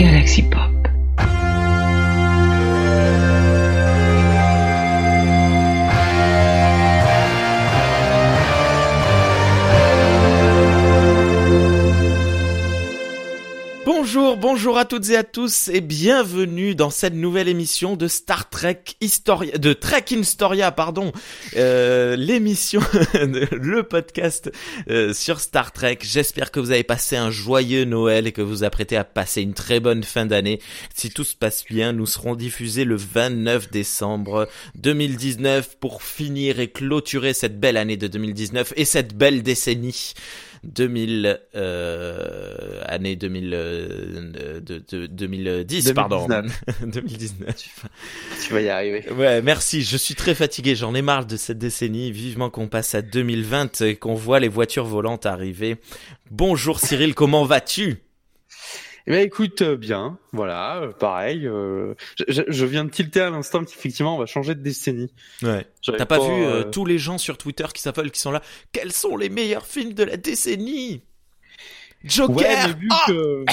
Galaxy Pop. À toutes et à tous et bienvenue dans cette nouvelle émission de Star Trek Historia, de Trek Historia, pardon, euh, l'émission, le podcast euh, sur Star Trek. J'espère que vous avez passé un joyeux Noël et que vous apprêtez à passer une très bonne fin d'année. Si tout se passe bien, nous serons diffusés le 29 décembre 2019 pour finir et clôturer cette belle année de 2019 et cette belle décennie. 2000 euh, année 2000 euh, de, de, 2010 pardon. 2019 tu vas y arriver. Ouais merci. Je suis très fatigué. J'en ai marre de cette décennie. Vivement qu'on passe à 2020 et qu'on voit les voitures volantes arriver. Bonjour Cyril. Comment vas-tu? Eh ben écoute, euh, bien, voilà, euh, pareil. Euh, je, je, viens de tilter à l'instant qu'effectivement on va changer de décennie. Ouais. T'as pas, vu tous les gens sur Twitter qui s'appellent, qui sont là Quels sont les meilleurs films de la décennie? Joker. Ouais, mais, vu ah que,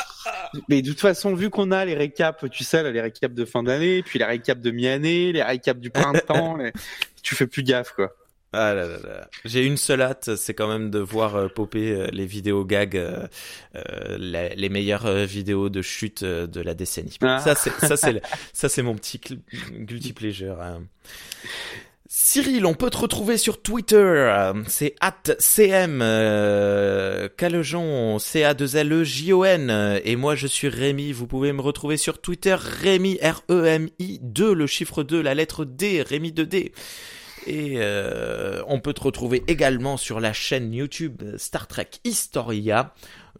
mais de toute façon, vu qu'on a les récaps, tu sais, là, les récaps de fin d'année, puis les récaps de mi-année, les récaps du printemps, tu fais plus gaffe, quoi. Ah là là là. J'ai une seule hâte, c'est quand même de voir euh, popper euh, les vidéos gags, euh, euh les, meilleures vidéos de chute de la décennie. Ah. Ça c'est ça c'est ça c'est mon petit guilty pleasure. Hein. Cyril, on peut te retrouver sur Twitter, c'est at cm euh, Calejon, c a 2 l e j o n et moi je suis Rémi, vous pouvez me retrouver sur Twitter Rémi R E M I 2 le chiffre 2 la lettre D Rémi 2D. Et euh, on peut te retrouver également sur la chaîne YouTube Star Trek Historia.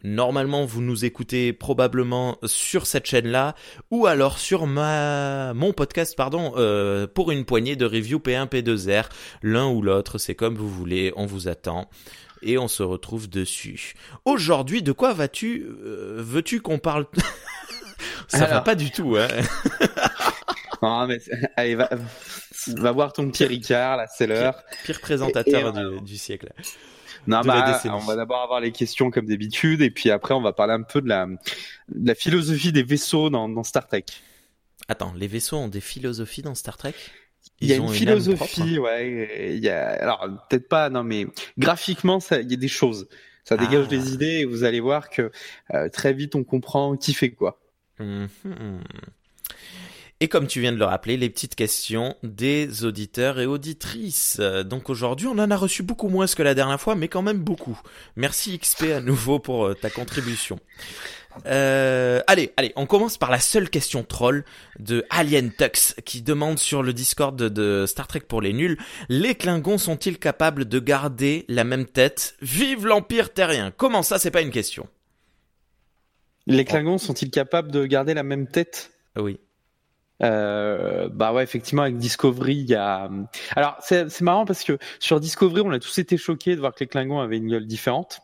Normalement, vous nous écoutez probablement sur cette chaîne-là, ou alors sur ma mon podcast, pardon, euh, pour une poignée de review P1 P2R, l'un ou l'autre, c'est comme vous voulez. On vous attend et on se retrouve dessus. Aujourd'hui, de quoi vas-tu euh, Veux-tu qu'on parle? Ça va pas du tout, hein Non, mais allez, va, va voir ton petit Ricard, là, c'est l'heure. Pire, présentateur du, siècle. Non, bah, on va d'abord avoir les questions comme d'habitude, et puis après, on va parler un peu de la, de la philosophie des vaisseaux dans, dans Star Trek. Attends, les vaisseaux ont des philosophies dans Star Trek? Il y a une, philosophie, ouais. Il y a, alors peut-être pas, non, mais graphiquement, ça, il y a des choses. Ça dégage ah. des idées et vous allez voir que euh, très vite on comprend qui fait quoi. Mmh. Et comme tu viens de le rappeler, les petites questions des auditeurs et auditrices. Donc aujourd'hui, on en a reçu beaucoup moins que la dernière fois, mais quand même beaucoup. Merci XP à nouveau pour euh, ta contribution. Euh, allez, allez, on commence par la seule question troll de Alien Tux qui demande sur le Discord de, Star Trek pour les nuls, les Klingons sont-ils capables de garder la même tête? Vive l'Empire terrien Comment ça, c'est pas une question? Les Klingons sont-ils capables de garder la même tête? Oui. Euh, bah ouais, effectivement, avec Discovery, il y a. Alors c'est marrant parce que sur Discovery, on a tous été choqués de voir que les Klingons avaient une gueule différente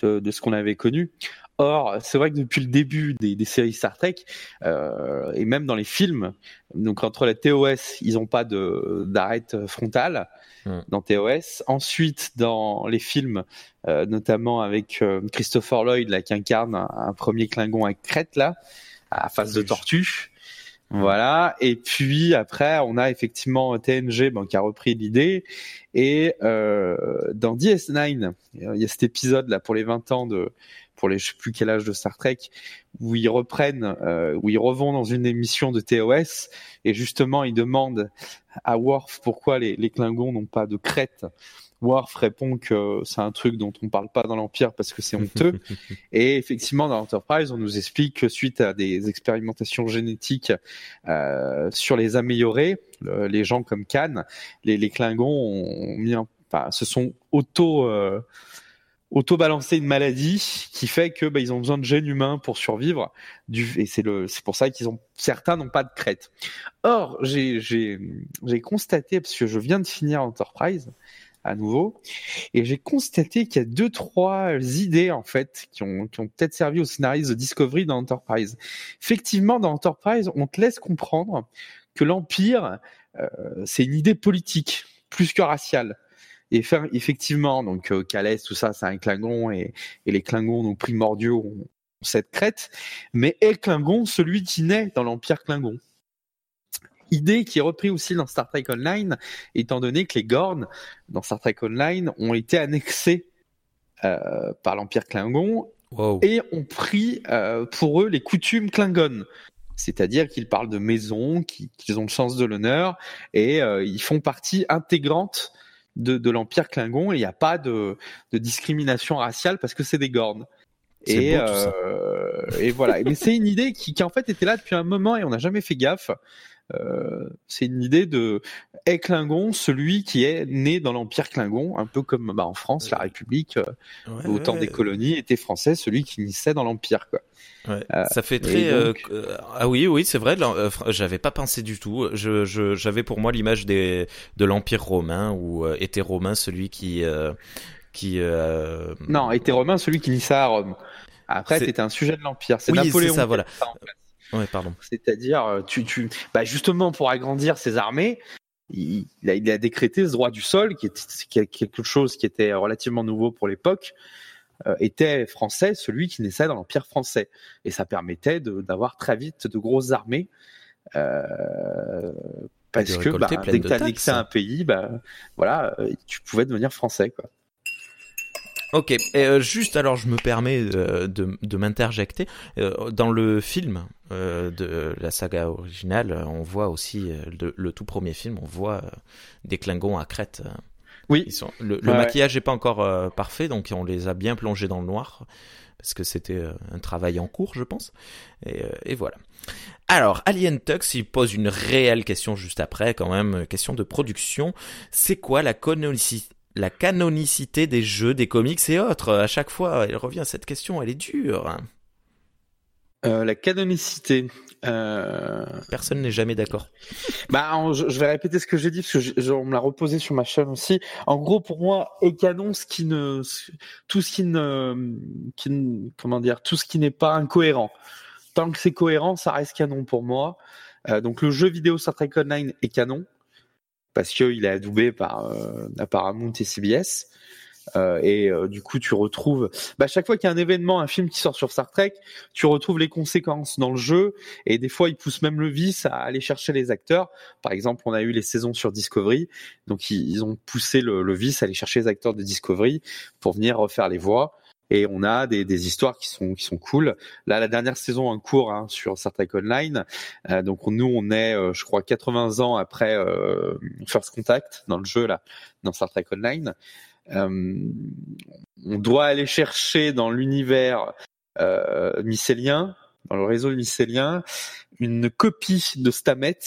de, de ce qu'on avait connu. Or, c'est vrai que depuis le début des, des séries Star Trek euh, et même dans les films, donc entre la TOS, ils n'ont pas de d'arête frontale hmm. dans TOS. Ensuite, dans les films, euh, notamment avec euh, Christopher Lloyd là qui incarne un, un premier Klingon à crête là, à face de tortue. Voilà. Et puis après, on a effectivement TNG bon, qui a repris l'idée. Et euh, dans DS9, il y a cet épisode là pour les 20 ans de, pour les je sais plus quel âge de Star Trek, où ils reprennent, euh, où ils revont dans une émission de TOS et justement ils demandent à Worf pourquoi les, les Klingons n'ont pas de crête Worf répond que c'est un truc dont on parle pas dans l'Empire parce que c'est honteux. et effectivement, dans l'Enterprise, on nous explique que suite à des expérimentations génétiques euh, sur les améliorés, les gens comme Khan, les, les Klingons ont mis enfin, se sont auto euh, auto balancé une maladie qui fait que bah, ils ont besoin de gènes humains pour survivre du et c'est le c'est pour ça qu'ils ont certains n'ont pas de crête. Or j'ai j'ai j'ai constaté parce que je viens de finir Enterprise à nouveau. Et j'ai constaté qu'il y a deux, trois idées, en fait, qui ont, qui ont peut-être servi au scénariste de Discovery dans Enterprise. Effectivement, dans Enterprise, on te laisse comprendre que l'Empire, euh, c'est une idée politique, plus que raciale. Et effectivement, donc euh, Calais, tout ça, c'est un Klingon, et, et les Klingons, nos primordiaux, ont, cette crête, mais est Klingon celui qui naît dans l'Empire Klingon? Idée qui est reprise aussi dans Star Trek Online, étant donné que les Gorn, dans Star Trek Online, ont été annexés euh, par l'Empire Klingon et ont pris euh, pour eux les coutumes Klingon. C'est-à-dire qu'ils parlent de maison, qu'ils ont le sens de l'honneur et euh, ils font partie intégrante de, de l'Empire Klingon et il n'y a pas de, de, discrimination raciale parce que c'est des Gorn. Et, euh, et voilà. Mais c'est une idée qui, qui en fait était là depuis un moment et on n'a jamais fait gaffe. Euh, c'est une idée de est Klingon celui qui est né dans l'empire Klingon, un peu comme bah, en France la République euh, au temps des colonies était français, celui qui naissait dans l'empire quoi. Ouais, euh, ça fait très ah oui oui c'est vrai j'avais pas pensé du tout. Je j'avais pour moi l'image des de l'empire romain où était romain celui qui qui non était romain celui qui naissait à Rome. Après c'était un sujet de l'empire c'est oui, Napoléon ça, voilà. Ouais, pardon. C'est-à-dire, euh, tu, tu, bah justement pour agrandir ses armées, il, a, il, a, décrété ce droit du sol, qui est, quelque chose qui était relativement nouveau pour l'époque, euh, était français, celui qui naissait dans l'empire français, et ça permettait d'avoir très vite de grosses armées. Euh, parce que bah, dès que tu annexais un pays, bah, voilà, tu pouvais devenir français. Quoi. Ok, et euh, juste alors je me permets de, de, de m'interjecter. Euh, dans le film euh, de la saga originale, on voit aussi le, le, tout premier film, on voit des Klingons à Crète. Oui. Ils sont, le, le maquillage n'est pas encore parfait, donc on les a bien plongés dans le noir parce que c'était un travail en cours, je pense. Et, et voilà. Alors, Alien Tux, il pose une réelle question juste après, quand même, question de production. C'est quoi la canonicité la canonicité des jeux, des comics et autres. À chaque fois, il revient à cette question, elle est dure. Euh, la canonicité. Euh... Personne n'est jamais d'accord. Bah, je, vais répéter ce que j'ai dit parce que je, on me l'a reposé sur ma chaîne aussi. En gros, pour moi, est canon ce qui ne, tout ce qui ne, qui comment dire, tout ce qui n'est pas incohérent. Tant que c'est cohérent, ça reste canon pour moi. Euh, donc le jeu vidéo Star Trek Online est canon parce qu'il est adoubé par euh, Paramount et CBS. Euh, et euh, du coup, tu retrouves, bah, chaque fois qu'il y a un événement, un film qui sort sur Star Trek, tu retrouves les conséquences dans le jeu. Et des fois, ils poussent même le vice à aller chercher les acteurs. Par exemple, on a eu les saisons sur Discovery, donc ils, ont poussé le, le, vice à aller chercher les acteurs de Discovery pour venir refaire les voix et on a des, des, histoires qui sont qui sont cool. Là, la dernière saison en cours hein, sur Star Trek Online. Euh, donc nous, on est, euh, je crois, 80 ans après euh, First Contact dans le jeu là, dans Star Trek Online. Euh, on doit aller chercher dans l'univers mycélien, dans le réseau mycélien, une copie de Stamet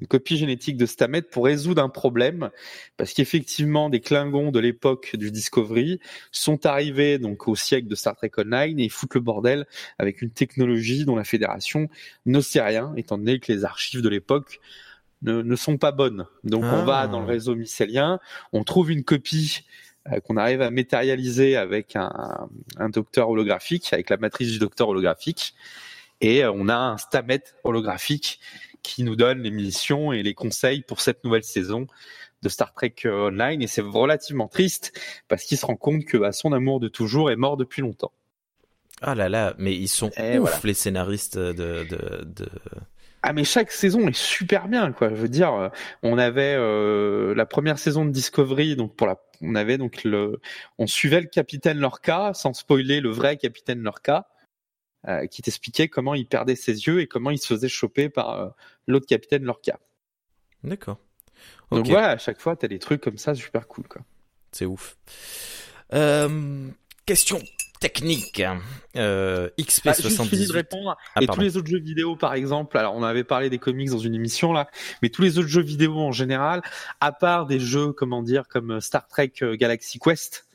une copie génétique de Stamet pour résoudre un problème, parce qu'effectivement, des Klingons de l'époque du Discovery sont arrivés donc au siècle de Star Trek Online et ils foutent le bordel avec une technologie dont la Fédération ne sait rien, étant donné que les archives de l'époque ne, ne, sont pas bonnes. Donc on va dans le ah. réseau mycélien, on trouve une copie euh, qu'on arrive à matérialiser avec un, un docteur holographique, avec la matrice du docteur holographique, et euh, on a un Stamet holographique qui nous donne les missions et les conseils pour cette nouvelle saison de Star Trek euh, Online. Et c'est relativement triste parce qu'il se rend compte que bah, son amour de toujours est mort depuis longtemps. Ah là là, mais ils sont ouf les scénaristes de, de, de... Ah mais chaque saison est super bien quoi. Je veux dire, euh, on avait euh, la première saison de Discovery, donc pour la, on avait donc le, on suivait le capitaine Lorca sans spoiler le vrai capitaine Lorca. Euh, qui t'expliquait comment il perdait ses yeux et comment il se faisait choper par euh, l'autre capitaine Lorca. D'accord. Donc voilà, à chaque fois, t'as des trucs comme ça super cool, quoi. C'est ouf. Euh, question technique. Euh, XP78. Ah, juste fini de répondre. Ah, et tous les autres jeux vidéo, par exemple, alors on avait parlé des comics dans une émission là, mais tous les autres jeux vidéo en général, à part des jeux, comment dire, comme Star Trek Galaxy Quest,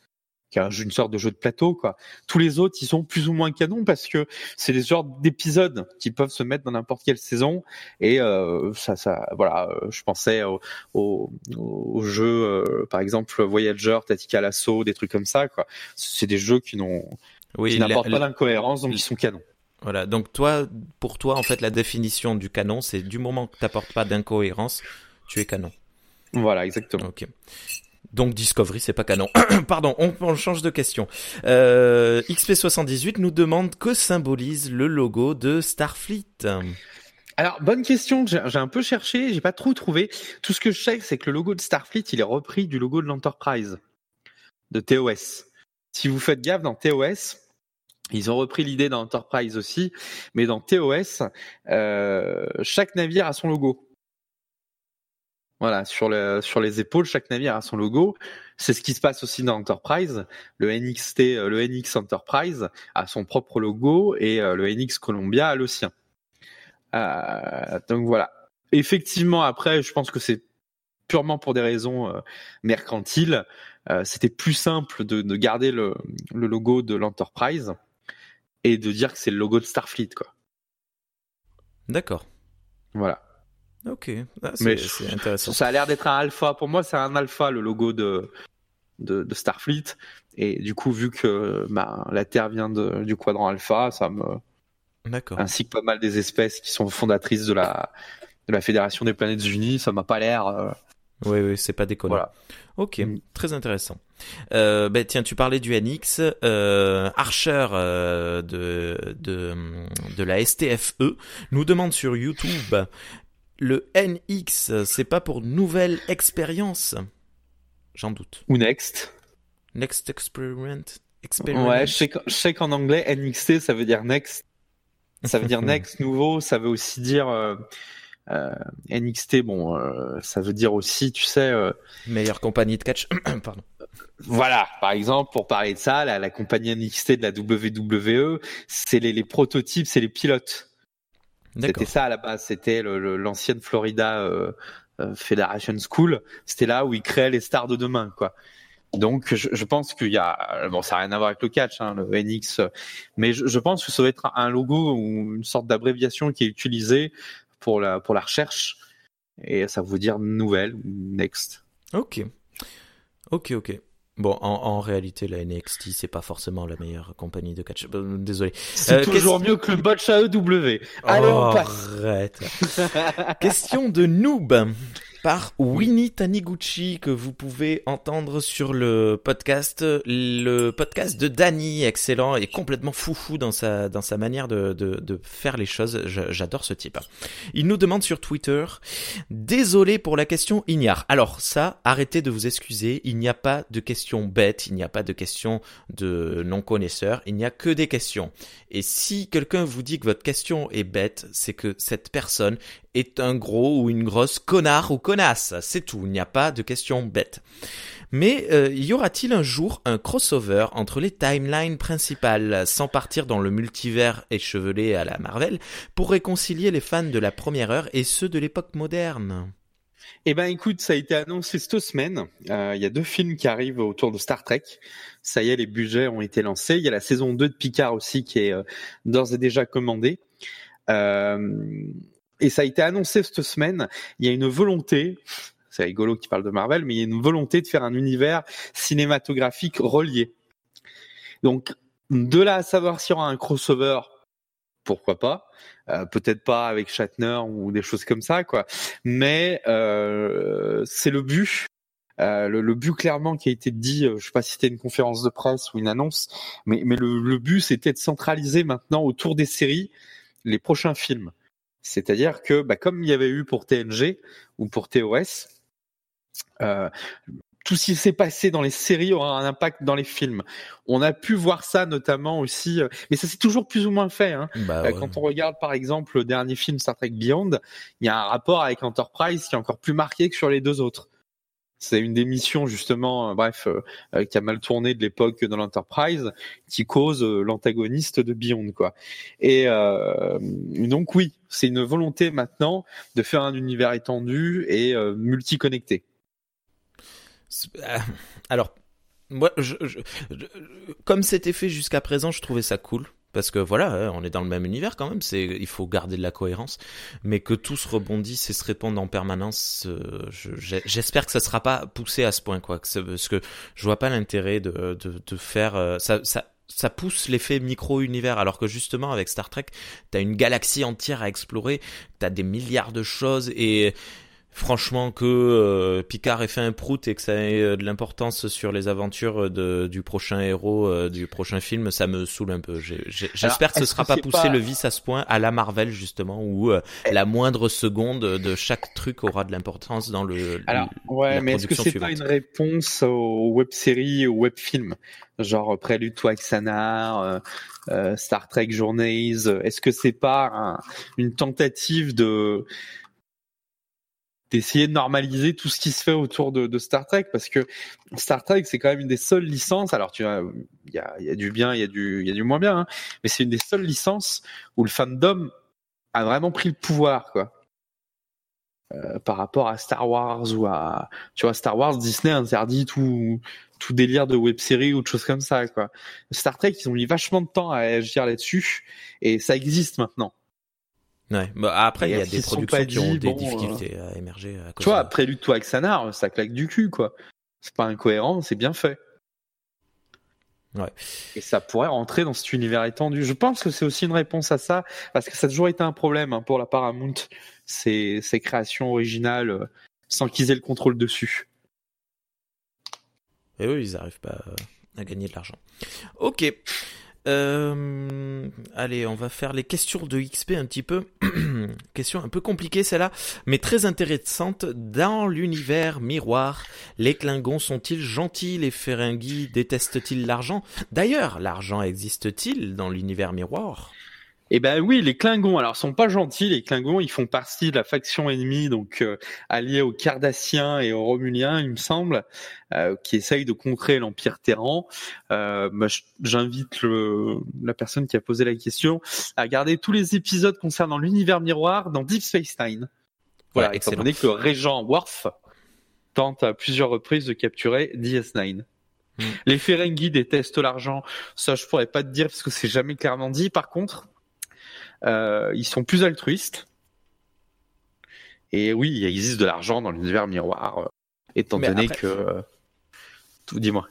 qui est une sorte de jeu de plateau quoi. Tous les autres, ils sont plus ou moins canons parce que c'est des genres d'épisodes qui peuvent se mettre dans n'importe quelle saison et euh, ça, ça, voilà. Euh, je pensais au, au, au jeu, euh, par exemple Voyager, Tactical Assault, des trucs comme ça quoi. C'est des jeux qui n'ont, oui, qui n'apportent pas d'incohérence donc ils sont canons. Voilà, donc toi, pour toi, en fait, la définition du canon, c'est du moment que tu n'apportes pas d'incohérence, tu es canon. Voilà, exactement. Ok. Donc Discovery, c'est pas canon. Pardon, on, change de question. Euh, XP78 nous demande que symbolise le logo de Starfleet. Alors, bonne question, j'ai un peu cherché, j'ai pas trop trouvé. Tout ce que je sais, c'est que le logo de Starfleet, il est repris du logo de l'Enterprise, de TOS. Si vous faites gaffe, dans TOS, ils ont repris l'idée dans Enterprise aussi, mais dans TOS, euh, chaque navire a son logo. Voilà, sur, le, sur les épaules, chaque navire a son logo. C'est ce qui se passe aussi dans Enterprise. Le NXT, euh, le NX Enterprise a son propre logo et euh, le NX Columbia a le sien. Euh, donc voilà. Effectivement, après, je pense que c'est purement pour des raisons euh, mercantiles. C'était plus simple de, de garder le, le, logo de l'Enterprise et de dire que c'est le logo de Starfleet, quoi. D'accord. Voilà. Ok, ah, c'est intéressant. Ça a l'air d'être un alpha. Pour moi, c'est un alpha le logo de, de, Starfleet. Et du coup, vu que bah, la Terre vient de, du quadrant alpha, ça me. D'accord. Ainsi que pas mal des espèces qui sont fondatrices de la, de la Fédération des Planètes Unies, ça m'a pas l'air. Euh, oui, oui, c'est pas déconnant. Voilà. Ok, mm. très intéressant. Euh, ben, tiens, tu parlais du NX. Euh, Archer euh, de, de, de la STFE nous demande sur YouTube le NX, c'est pas pour nouvelle expérience J'en doute. Ou Next. Next Experiment. Ouais, je sais, qu'en anglais, NXT, ça veut dire Next. Ça veut dire Next, nouveau. Ça veut aussi dire euh, euh, NXT. Bon, euh, ça veut dire aussi, tu sais. Meilleure compagnie de catch. Pardon. Voilà, par exemple, pour parler de ça, la, compagnie NXT de la WWE, c'est les prototypes, c'est les pilotes. C'était ça à la base, c'était l'ancienne Florida euh, euh, Federation School. C'était là où ils créaient les stars de demain, quoi. Donc, je, pense qu'il y a, bon, ça n'a rien à voir avec le catch, hein, le NX, mais je, pense que ça doit être un logo ou une sorte d'abréviation qui est utilisée pour la pour la recherche, et ça veut dire nouvelle next. Ok, ok, ok. Bon, en, réalité, la NXT, c'est pas forcément la meilleure compagnie de catch. Euh, désolé. C'est euh, toujours mieux que le botch AEW. Allez, on passe. Arrête. question de noob par Winnie Taniguchi que vous pouvez entendre sur le podcast, le podcast de Danny, excellent et complètement foufou dans sa dans sa manière de de, de faire les choses. J'adore ce type. Il nous demande sur Twitter, désolé pour la question ignare. Alors ça, arrêtez de vous excuser. Il n'y a pas de questions bêtes, il n'y a pas de questions de non connaisseurs, il n'y a que des questions. Et si quelqu'un vous dit que votre question est bête, c'est que cette personne est un gros ou une grosse connard ou C'est tout, il n'y a pas de question bête. Mais euh, y aura-t-il un jour un crossover entre les timelines principales, sans partir dans le multivers échevelé à la Marvel, pour réconcilier les fans de la première heure et ceux de l'époque moderne? Eh ben écoute, ça a été annoncé cette semaine. Euh, il y a deux films qui arrivent autour de Star Trek. Ça y est, les budgets ont été lancés. Il y a la saison 2 de Picard aussi qui est euh, d'ores et déjà commandée. Euh, et ça a été annoncé cette semaine. Il y a une volonté, c'est rigolo qui parle de Marvel, mais il y a une volonté de faire un univers cinématographique relié. Donc, de là à savoir s'il y aura un crossover, pourquoi pas euh, Peut-être pas avec Shatner ou des choses comme ça, quoi. Mais euh, c'est le but. Euh, le, but clairement qui a été dit, je sais pas si c'était une conférence de presse ou une annonce, mais, mais le, le but c'était de centraliser maintenant autour des séries les prochains films. C'est-à-dire que, bah, comme il y avait eu pour TNG ou pour TOS, euh, tout ce qui s'est passé dans les séries aura un impact dans les films. On a pu voir ça notamment aussi, euh, mais ça c'est toujours plus ou moins fait. Hein. Bah euh, quand on regarde par exemple le dernier film Star Trek Beyond, il y a un rapport avec Enterprise qui est encore plus marqué que sur les deux autres. C'est une des missions justement, euh, bref, euh, euh, qui a mal tourné de l'époque dans l'Enterprise, qui cause l'antagoniste de Beyond, quoi. Et donc oui, c'est une volonté maintenant de faire un univers étendu et multiconnecté. Alors, moi, comme c'était fait jusqu'à présent, je trouvais ça cool parce que voilà, hein, on est dans le même univers quand même. C'est, il faut garder de la cohérence, mais que tout se rebondisse et se répande en permanence. Euh, j'espère que ça sera pas poussé à ce point, quoi. Parce que je vois pas l'intérêt de, de, de faire euh, ça. ça ça pousse l'effet micro-univers, alors que justement avec Star Trek, t'as une galaxie entière à explorer, t'as des milliards de choses et franchement que euh, Picard ait fait un prout et que ça ait euh, de l'importance sur les aventures de, du prochain héros euh, du prochain film, ça me saule un peu. J'espère que ce sera pas poussé le vice à ce point à la Marvel justement où eh. la moindre seconde de chaque truc aura de l'importance dans le. Alors ouais, mais est-ce que c'est pas une réponse aux web-séries, aux web-films, genre Prélude to Axanar, Star Trek Journeys Est-ce que c'est pas une tentative de d'essayer de normaliser tout ce qui se fait autour de, Star Trek parce que Star Trek c'est quand même une des seules licences alors tu vois il y a, y a, du bien il y a du il y a du moins bien hein, mais c'est une des seules licences où le fandom a vraiment pris le pouvoir quoi. Euh, par rapport à Star Wars ou à tu vois Star Wars Disney interdit tout tout délire de web série ou de choses comme ça quoi. Star Trek ils ont mis vachement de temps à agir là-dessus et ça existe maintenant Ouais. Bah, après, il y a des productions qui ont des difficultés euh, à émerger. À tu vois, après Prélude to Axanar, ça claque du cul, quoi. C'est pas incohérent, c'est bien fait. Ouais. Et ça pourrait rentrer dans cet univers étendu. Je pense que c'est aussi une réponse à ça, parce que ça a toujours été un problème hein, pour la Paramount, ces, ces créations originales, euh, sans qu'ils aient le contrôle dessus. Et eux, ils n'arrivent pas euh, à gagner de l'argent. Ok. Euh, allez, on va faire les questions de XP un petit peu. Question un peu compliquée celle-là, mais très intéressante. Dans l'univers miroir, les Klingons sont-ils gentils? Les Ferengi détestent-ils l'argent? D'ailleurs, l'argent existe-t-il dans l'univers miroir? Eh ben oui, les Klingons, alors sont pas gentils. Les Klingons, ils font partie de la faction ennemie, donc euh, alliés aux Cardassiens et aux Romuliens, il me semble, euh, qui essayent de conquérir l'Empire Terran. Euh, J'invite la personne qui a posé la question à regarder tous les épisodes concernant l'univers miroir dans Deep Space Nine. Voilà, étant donné que le régent Worf tente à plusieurs reprises de capturer DS9. Hmm. Les Ferengi détestent l'argent. Ça, je pourrais pas te dire parce que c'est jamais clairement dit. Par contre, ils sont plus altruistes. Et oui, il existe de l'argent dans l'univers miroir, euh, étant donné que... Euh, tout, dis-moi.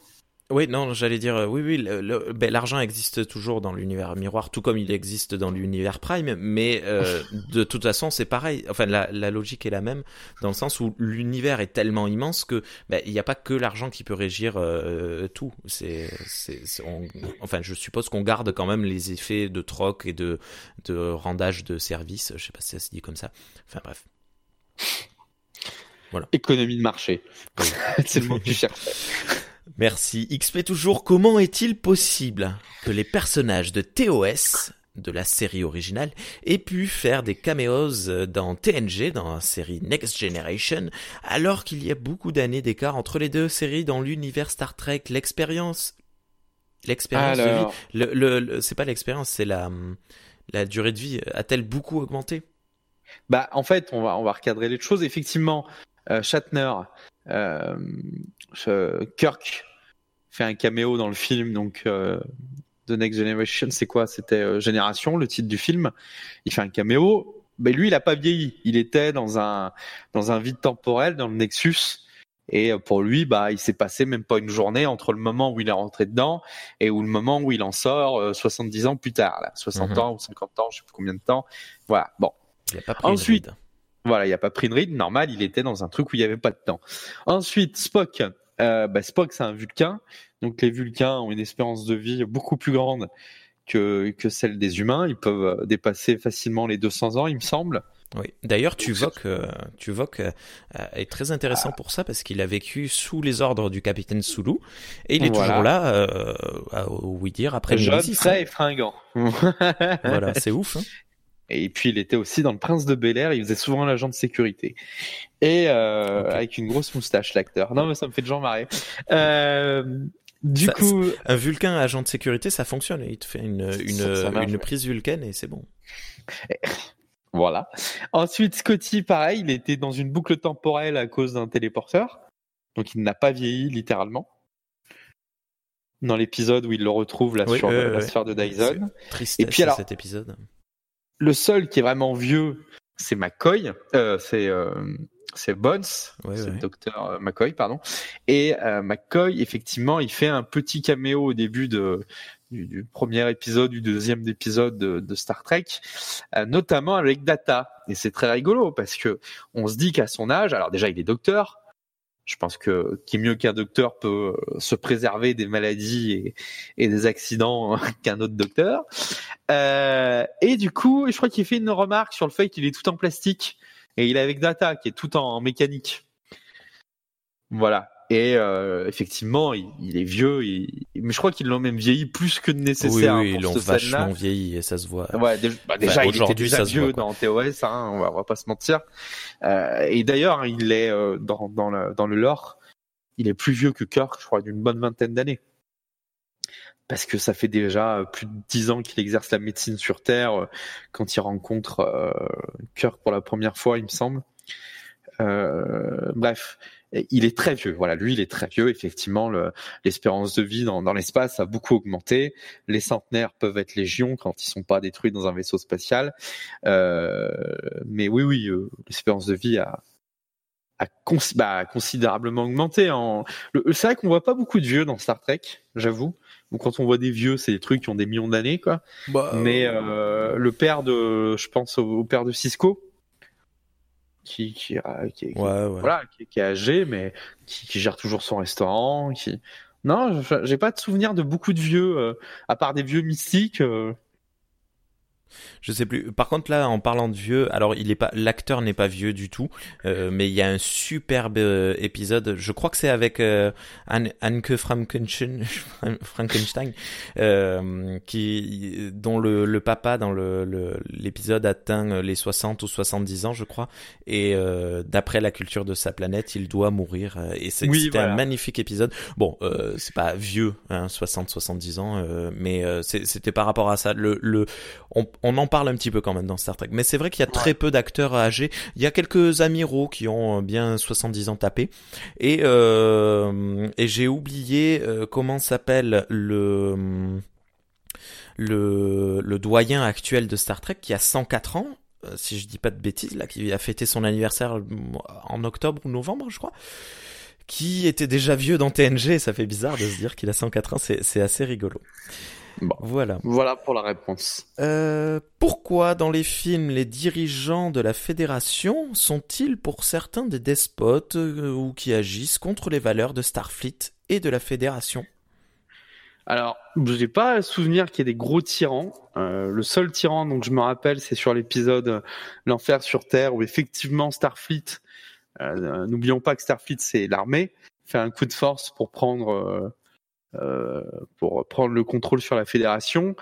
Oui, non, j'allais dire, oui, oui, ben, l'argent existe toujours dans l'univers miroir, tout comme il existe dans l'univers Prime, mais euh, de toute façon, c'est pareil. Enfin, la, la, logique est la même, dans le sens où l'univers est tellement immense que ben, il n'y a pas que l'argent qui peut régir euh, tout. C'est, enfin, je suppose qu'on garde quand même les effets de troc et de, de rendage de services. Je sais pas si ça se dit comme ça. Enfin, bref. Voilà. Économie de marché. c'est le mot que tu cherchais. Merci. XP toujours, comment est-il possible que les personnages de TOS, de la série originale, aient pu faire des caméos dans TNG, dans la série Next Generation, alors qu'il y a beaucoup d'années d'écart entre les deux séries dans l'univers Star Trek, l'expérience, l'expérience de vie, le, le, c'est pas l'expérience, c'est la, la durée de vie a-t-elle beaucoup augmenté? Bah, en fait, on va, on va recadrer les choses. Effectivement, euh, Shatner, euh, Kirk fait un caméo dans le film, donc euh, The Next Generation, c'est quoi? C'était euh, Génération, le titre du film. Il fait un caméo. Mais lui, il a pas vieilli. Il était dans un dans un vide temporel, dans le Nexus. Et pour lui, bah, il s'est passé même pas une journée entre le moment où il est rentré dedans et où le moment où il en sort 70 ans plus tard, là, 60 mhm. ans ou 50 ans, je sais plus combien de temps. Voilà. Bon. Il a pas pris Ensuite, voilà, il n'y a pas pris une ride, normal, il était dans un truc où il n'y avait pas de temps. Ensuite, Spock, euh, bah, Spock c'est un Vulcain, donc les Vulcains ont une espérance de vie beaucoup plus grande que, que celle des humains, ils peuvent euh, dépasser facilement les 200 ans, il me semble. Oui. D'ailleurs, tu évoques, euh, tu évoques euh, est très intéressant pour ça parce qu'il a vécu sous les ordres du capitaine Sulu et il est toujours là, euh, à, oui dire après Jeune, très fringant. voilà, c'est ouf. Hein. Et puis il était aussi dans le Prince de Bel Air, il faisait souvent l'agent de sécurité. Et euh, avec une grosse moustache, l'acteur. Non mais ça me fait toujours marrer. Euh, du coup, un Vulcain agent de sécurité, ça fonctionne. Il te fait une une, une prise Vulcaine et c'est bon. Voilà. Ensuite, Scotty, pareil, il était dans une boucle temporelle à cause d'un téléporteur. Donc il n'a pas vieilli littéralement. Dans l'épisode où il le retrouve là sur la sphère de Dyson. Tristesse, et puis alors, cet épisode le seul qui est vraiment vieux, c'est McCoy, euh, c'est euh, c'est Bones, c'est le docteur euh, McCoy, pardon. Et euh, McCoy, effectivement, il fait un petit caméo au début de du, premier épisode, du deuxième épisode de, Star Trek, euh, notamment avec Data. Et c'est très rigolo parce que on se dit qu'à son âge, alors déjà il est docteur. Je pense que qui mieux qu'un docteur peut euh, se préserver des maladies et, des accidents qu'un autre docteur. Euh, et du coup, je crois qu'il fait une remarque sur le fait qu'il est tout en plastique et il est avec Data qui est tout en mécanique. Voilà. Et euh, effectivement, il, est vieux, mais je crois qu'ils l'ont même vieilli plus que nécessaire. Oui, oui ils l'ont vachement vieilli et ça se voit. Ouais, bah, déjà, il était déjà vieux dans TOS, hein, on, va, on va pas se mentir. Euh, et d'ailleurs, il est euh, dans, dans, le, dans le lore, il est plus vieux que Kirk, je crois, d'une bonne vingtaine d'années. Parce que ça fait déjà plus de dix ans qu'il exerce la médecine sur Terre euh, quand il rencontre euh, Kirk pour la première fois, il me semble. bref, il est très vieux. Voilà, lui, il est très vieux. Effectivement, l'espérance de vie dans, l'espace a beaucoup augmenté. Les centenaires peuvent être légion quand ils sont pas détruits dans un vaisseau spatial. Euh, mais oui, oui, euh, l'espérance de vie a, bah, considérablement augmenté. En... C'est vrai qu'on voit pas beaucoup de vieux dans Star Trek, j'avoue. quand on voit des vieux, c'est des trucs qui ont des millions d'années, quoi. Bah, mais euh, le père de, je pense au père de Cisco, qui qui, qui, Voilà, qui, est âgé mais qui, gère toujours son restaurant qui non j'ai pas de souvenir de beaucoup de vieux euh, à part des vieux mystiques euh, je sais plus. Par contre là, en parlant de vieux, alors il est pas, l'acteur n'est pas vieux du tout, euh, mais il y a un superbe euh, épisode. Je crois que c'est avec euh, Anke Frankenstein, Frankenstein euh, qui, dont le, le papa dans le l'épisode atteint les 60 ou 70 ans, je crois, et euh, d'après la culture de sa planète, il doit mourir. Et c'est c'était un magnifique épisode. Bon, c'est pas vieux, hein, 60, 70 ans, mais c'était par rapport à ça. Le, le on, on, en parle un petit peu quand même dans Star Trek. Mais c'est vrai qu'il y a très peu d'acteurs âgés. Il y a quelques amiraux qui ont bien 70 ans tapés. Et, euh, et j'ai oublié euh, comment s'appelle le, le, le doyen actuel de Star Trek qui a 104 ans euh, si je dis pas de bêtises, là, qui a fêté son anniversaire en octobre ou novembre, je crois, qui était déjà vieux dans TNG, ça fait bizarre de se dire qu'il a 104 ans, c'est assez rigolo voilà. Voilà pour la réponse. Euh, pourquoi dans les films les dirigeants de la fédération sont-ils pour certains des despotes euh, ou qui agissent contre les valeurs de Starfleet et de la fédération? Alors, je n'ai pas souvenir qu'il y ait des gros tyrans. Euh, le seul tyran dont je me rappelle, c'est sur l'épisode L'enfer sur Terre, où effectivement Starfleet, n'oublions pas que Starfleet c'est l'armée, fait un coup de force pour prendre euh, pour prendre le contrôle sur la fédération.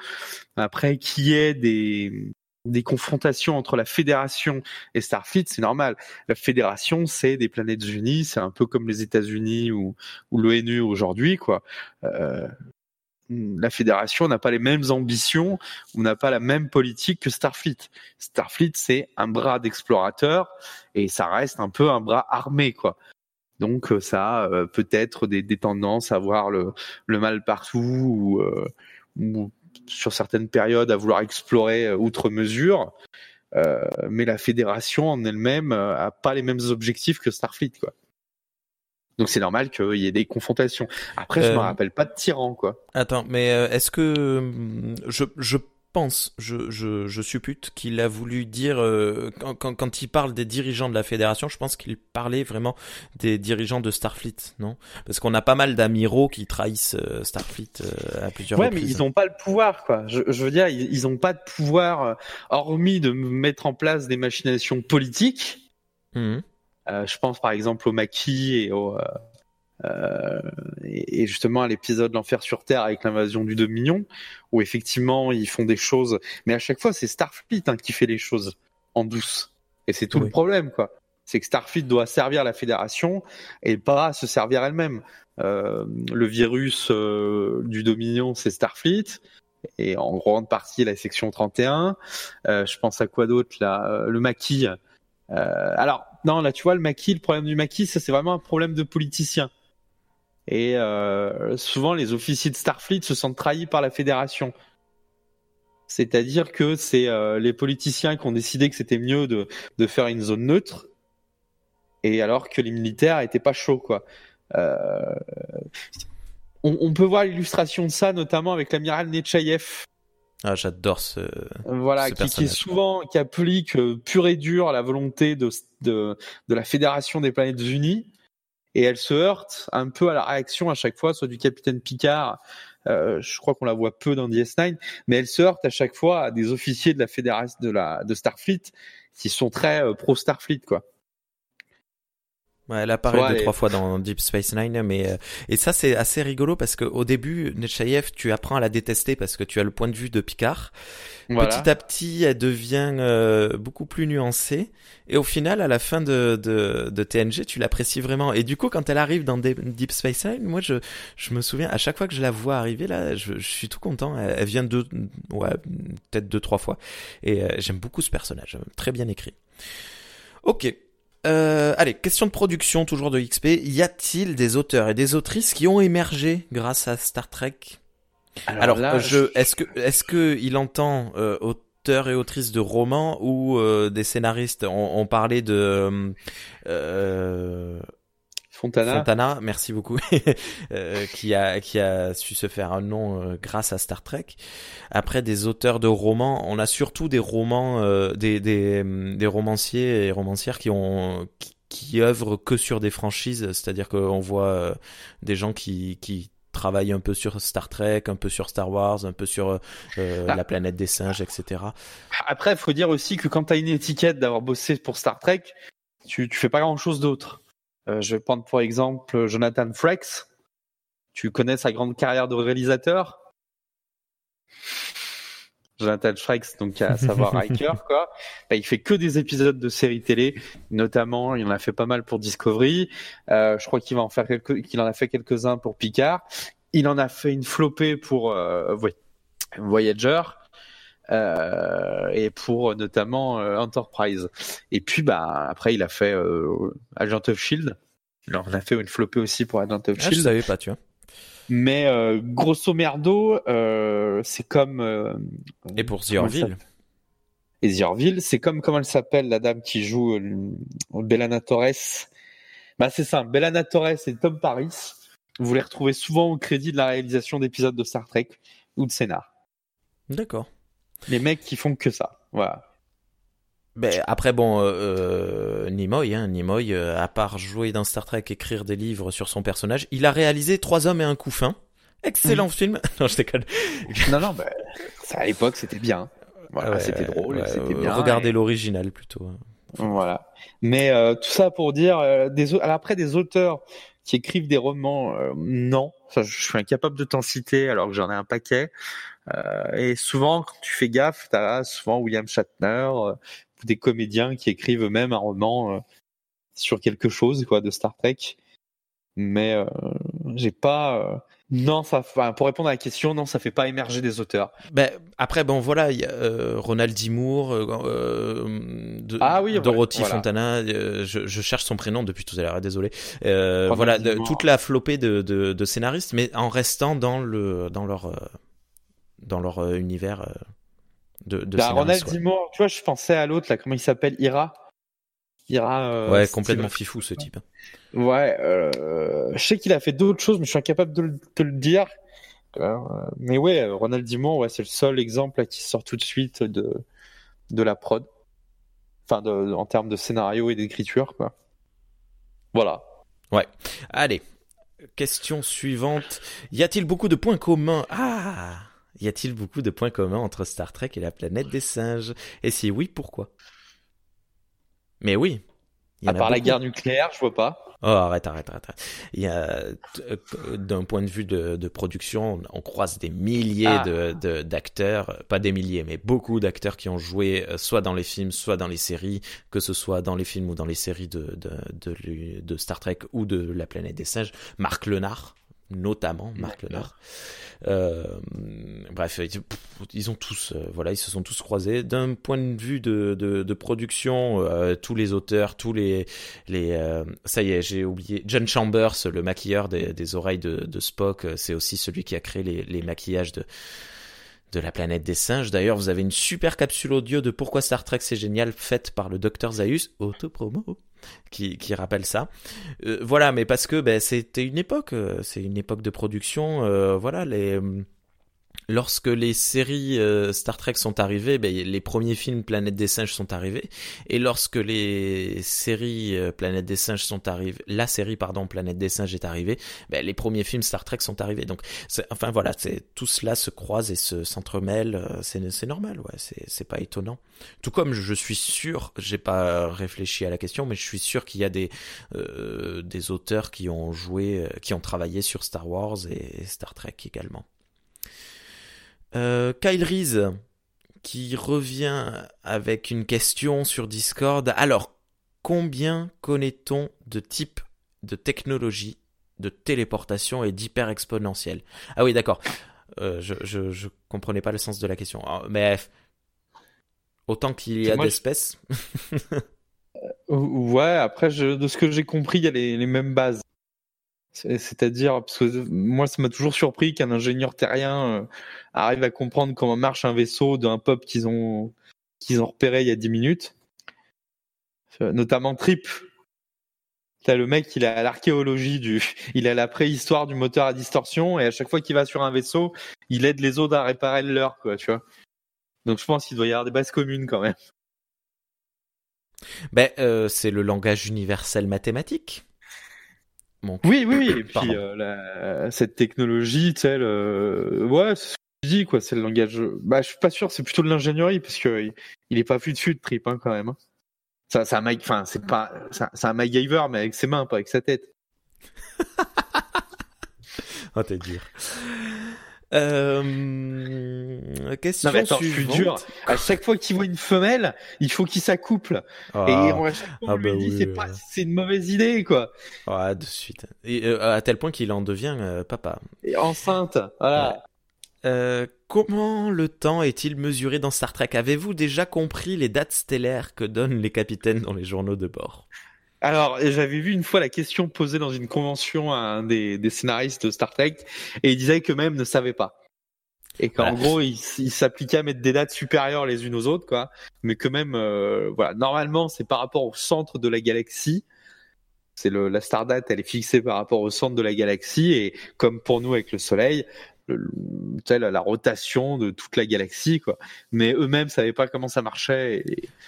Après, qu'il y ait des, des confrontations entre la fédération et Starfleet, c'est normal. La fédération, c'est des planètes unies, c'est un peu comme les États-Unis ou, ou l'ONU aujourd'hui, quoi. Euh, la fédération n'a pas les mêmes ambitions ou n'a pas la même politique que Starfleet. Starfleet, c'est un bras d'explorateurs et ça reste un peu un bras armé, quoi. Donc euh, ça a euh, peut-être des, des, tendances à voir le, le mal partout ou, euh, ou, sur certaines périodes à vouloir explorer outre mesure. Euh, mais la fédération en elle-même a pas les mêmes objectifs que Starfleet, quoi. Donc c'est normal qu'il y ait des confrontations. Après, je me rappelle pas de tyran, quoi. Attends, mais est-ce que hum, je, je pense, je, je, je suppute qu'il a voulu dire, euh, quand, quand, il parle des dirigeants de la fédération, je pense qu'il parlait vraiment des dirigeants de Starfleet, non? Parce qu'on a pas mal d'amiraux qui trahissent euh, Starfleet euh, à plusieurs ouais, mais ils n'ont pas le pouvoir, quoi. Je, je veux dire, ils n'ont pas de pouvoir, hormis de mettre en place des machinations politiques. Mmh. je pense par exemple au maquis et au, euh, et, justement à l'épisode L'enfer sur Terre avec l'invasion du Dominion, où effectivement ils font des choses, mais à chaque fois c'est Starfleet hein, qui fait les choses en douce. Et c'est tout le problème, quoi. C'est que Starfleet doit servir la Fédération et pas se servir elle-même. Euh, le virus euh, du Dominion, c'est Starfleet et en grande partie la section 31. Euh, je pense à quoi d'autre là? Euh, Le maquis. alors non, là tu vois le maquis, le problème du maquis, ça c'est vraiment un problème de politicien. Et euh, souvent, les officiers de Starfleet se sentent trahis par la Fédération. C'est-à-dire que c'est euh, les politiciens qui ont décidé que c'était mieux de, de faire une zone neutre, et alors que les militaires étaient pas chauds, quoi. Euh... on, peut voir l'illustration de ça, notamment avec l'amiral Nechayev. Ah, j'adore ce. Voilà, qui, qui, est souvent, qui applique pur et dur la volonté de, de, de la Fédération des Planètes Unies. Et elle se heurte un peu à la réaction à chaque fois, soit du capitaine Picard, euh, je crois qu'on la voit peu dans DS9, mais elle se heurte à chaque fois à des officiers de la fédération de la de Starfleet qui sont très euh, pro Starfleet quoi. Ouais, elle apparaît deux trois fois dans Deep Space Nine, mais euh, et ça c'est assez rigolo parce que au début, Nechayev, tu apprends à la détester parce que tu as le point de vue de Picard. Petit à petit, elle devient euh, beaucoup plus nuancée et au final, à la fin de de, de TNG, tu l'apprécies vraiment. Et du coup, quand elle arrive dans Deep Space Nine, moi je je me souviens à chaque fois que je la vois arriver là, je, je suis tout content. Elle, vient deux, ouais, peut-être deux trois fois et euh, j'aime beaucoup ce personnage, très bien écrit. Ok, euh, allez, question de production toujours de XP. Y a-t-il des auteurs et des autrices qui ont émergé grâce à Star Trek? Alors, je, est-ce que est-ce que il entend euh, auteurs et autrices de romans ou euh, des scénaristes? On, on, parlait de euh, Fontana. Fontana, merci beaucoup, euh, qui a qui a su se faire un nom euh, grâce à Star Trek. Après des auteurs de romans, on a surtout des romans, euh, des, des, des romanciers et romancières qui ont qui, qui œuvrent que sur des franchises, c'est-à-dire qu'on voit des gens qui qui travaillent un peu sur Star Trek, un peu sur Star Wars, un peu sur ah. la planète des singes, etc. Après, il faut dire aussi que quand tu as une étiquette d'avoir bossé pour Star Trek, tu tu fais pas grand chose d'autre. Euh, je vais prendre pour exemple Jonathan Frakes. Tu connais sa grande carrière de réalisateur? Jonathan Frakes, donc à savoir Riker, quoi. Bah, il fait que des épisodes de séries télé, notamment, il en a fait pas mal pour Discovery. Euh, je crois qu'il va en faire quelques, qu'il en a fait quelques-uns pour Picard. Il en a fait une flopée pour euh, Voyager. Euh, et pour notamment euh, Enterprise. Et puis bah après il a fait euh, Agent of Shield. Alors on a fait une flopée aussi pour Agent of Shield. Ah, je savais pas, tu vois. Mais grosso merdo, c'est comme. et pour Ziorville. Et Ziorville, c'est comme comment elle s'appelle la dame qui joue Bellana Torres? Bah c'est ça, Bellana Torres et Tom Paris. Vous les retrouvez souvent au crédit de la réalisation d'épisodes de Star Trek ou de scénar. D'accord. Les mecs qui font que ça. Voilà. Ben, après, bon, euh, euh Nimoy, hein, Nimoy, euh, à part jouer dans Star Trek, écrire des livres sur son personnage, il a réalisé Trois hommes et un couffin. Excellent film. non, je déconne. non, non, ben, ça, à l'époque, c'était bien. Voilà, c'était drôle, c'était bien. Regardez l'original plutôt. Hein. Voilà. Mais euh, tout ça pour dire, des, après des auteurs qui écrivent des romans, non, je suis incapable de t'en citer alors que j'en ai un paquet. Euh, et souvent, quand tu fais gaffe, tu as souvent William Shatner euh, ou des comédiens qui écrivent eux-mêmes un roman euh, sur quelque chose quoi de Star Trek. Mais j'ai pas non, ça, pour répondre à la question, non, ça fait pas émerger des auteurs. Ben après, bon voilà, il y a Ronald D. de, ah oui, Dorothy Fontana. Je, je, cherche son prénom depuis tout à l'heure, désolé. voilà, toute la flopée de, de, de, scénaristes, mais en restant dans le dans leur dans leur euh, univers euh, de, de bah, Ronald tu vois, je pensais à l'autre là, comment il s'appelle, Ira. Ira. Euh, ouais, complètement fifou ce type. Ouais, je sais qu'il a fait d'autres choses, mais je suis incapable de, te le dire. mais ouais, Ronald Dimon, ouais, c'est le seul exemple qui sort tout de suite de de la prod. Enfin, en termes de scénario et d'écriture, quoi. Voilà. Ouais. Allez. Question suivante. Y a-t-il beaucoup de points communs? Ah y a-t-il beaucoup de points communs entre Star Trek et la planète des singes? Et si oui, pourquoi? Mais oui. À part la guerre nucléaire, je vois pas. Oh, arrête, arrête, arrête. Il y a, euh, d'un point de vue de, production, on croise des milliers ah. de, d'acteurs, pas des milliers, mais beaucoup d'acteurs qui ont joué euh, soit dans les films, soit dans les séries, que ce soit dans les films ou dans les séries de, de, de Star Trek ou de La planète des singes. Marc Lenard, notamment Marc Lenard. Euh, bref, ils ont tous, euh, voilà, ils se sont tous croisés. D'un point de vue de, de, de production, euh, tous les auteurs, tous les, les, ça y est, j'ai oublié. John Chambers, le maquilleur des, des oreilles de, de Spock, c'est aussi celui qui a créé les, les maquillages de de la planète des singes. D'ailleurs, vous avez une super capsule audio de pourquoi Star Trek c'est génial faite par le docteur Zaius, autopromo. Qui, rappelle ça. voilà, mais parce que ben, c'était une époque, c'est une époque de production. voilà, les lorsque les séries euh, Star Trek sont arrivées, ben, les premiers films Planète des singes sont arrivés, et lorsque les séries euh, Planète des singes sont arrivées, la série pardon Planète des singes est arrivée, ben, les premiers films Star Trek sont arrivés. Donc, enfin voilà, tout cela se croise et se s'entremêle, euh, c'est normal, ouais, c'est pas étonnant. Tout comme je suis sûr, j'ai pas réfléchi à la question, mais je suis sûr qu'il y a des des auteurs qui ont joué, qui ont travaillé sur Star Wars et Star Trek également. Euh, Kyle Reese qui revient avec une question sur Discord. Alors, combien connaît-on de types de technologies de téléportation et d'hyper exponentielle? Ah oui, d'accord. Euh, je, je, comprenais pas le sens de la question. Ah, mais autant qu'il y a d'espèces. Euh, ouais, après, de ce que j'ai compris, il y a les mêmes bases. C'est-à-dire, parce que moi, ça m'a toujours surpris qu'un ingénieur terrien euh, arrive à comprendre comment marche un vaisseau d'un pop qu'ils ont, qu'ils ont repéré il y a 10 minutes. Euh, notamment Trip. Le mec, il a l'archéologie du, il a la préhistoire du moteur à distorsion et à chaque fois qu'il va sur un vaisseau, il aide les autres à réparer le leur, quoi, tu vois. Donc je pense qu'il doit y avoir des bases communes quand même. Ben, euh, c'est le langage universel mathématique. Oui, oui, Et puis euh, cette technologie, tu sais, ouais, c'est ce que je dis, quoi. C'est le langage. Bah, je suis pas sûr. C'est plutôt de l'ingénierie parce que il est pas plus dessus de trip, hein, quand même. Hein. Ça, c'est un enfin, c'est pas, c'est un MacGyver, mais avec ses mains, pas avec sa tête. oh, t'es dur. Euh... Question non, attends, suivante. Je suis dur. À chaque fois qu'il voit une femelle, il faut qu'il s'accouple. Ah. Et à chaque fois, on ah lui bah dit c'est pas, c'est une mauvaise idée, quoi. Ah, de suite. Et, euh, à tel point qu'il en devient euh, papa. Et enceinte, voilà. Euh, comment le temps est-il mesuré dans Star Trek? Avez-vous déjà compris les dates stellaires que donnent les capitaines dans les journaux de bord? Alors, j'avais vu une fois la question posée dans une convention à un des, scénaristes de Star Trek, et il disait que même ne savait pas. Et qu'en gros, il, s'appliquait à mettre des dates supérieures les unes aux autres, quoi. Mais que même, euh, voilà, normalement, c'est par rapport au centre de la galaxie. C'est le, la Stardate, elle est fixée par rapport au centre de la galaxie, et comme pour nous avec le Soleil, le, la rotation de toute la galaxie, quoi. Mais eux-mêmes savaient pas comment ça marchait.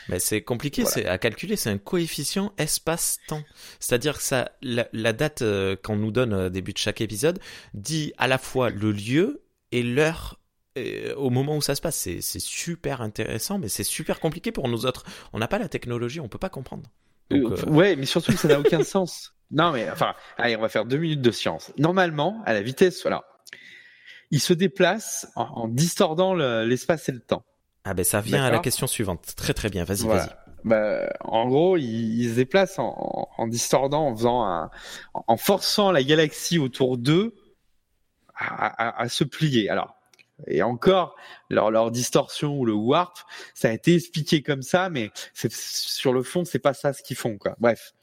Mais c'est compliqué, c'est à calculer. C'est un coefficient espace-temps. C'est-à-dire que ça, la, date euh, qu'on nous donne au début de chaque épisode dit à la fois le lieu et l'heure euh, au moment où ça se passe. C'est super intéressant, mais c'est super compliqué pour nous autres. On n'a pas la technologie, on peut pas comprendre. Donc, euh, Ouais, mais surtout ça n'a aucun sens. Non, mais enfin, allez, on va faire deux minutes de science. Normalement, à la vitesse, voilà, il se déplace en, distordant l'espace et le temps. Ah ben ça vient à la question suivante. Très très bien, vas-y, vas-y. Bah, en gros, il, se déplace en, en, distordant, en faisant un, en forçant la galaxie autour d'eux à, à, se plier. Alors, et encore, leur, leur distorsion ou le warp, ça a été expliqué comme ça, mais sur le fond, c'est pas ça ce qu'ils font, quoi. Bref.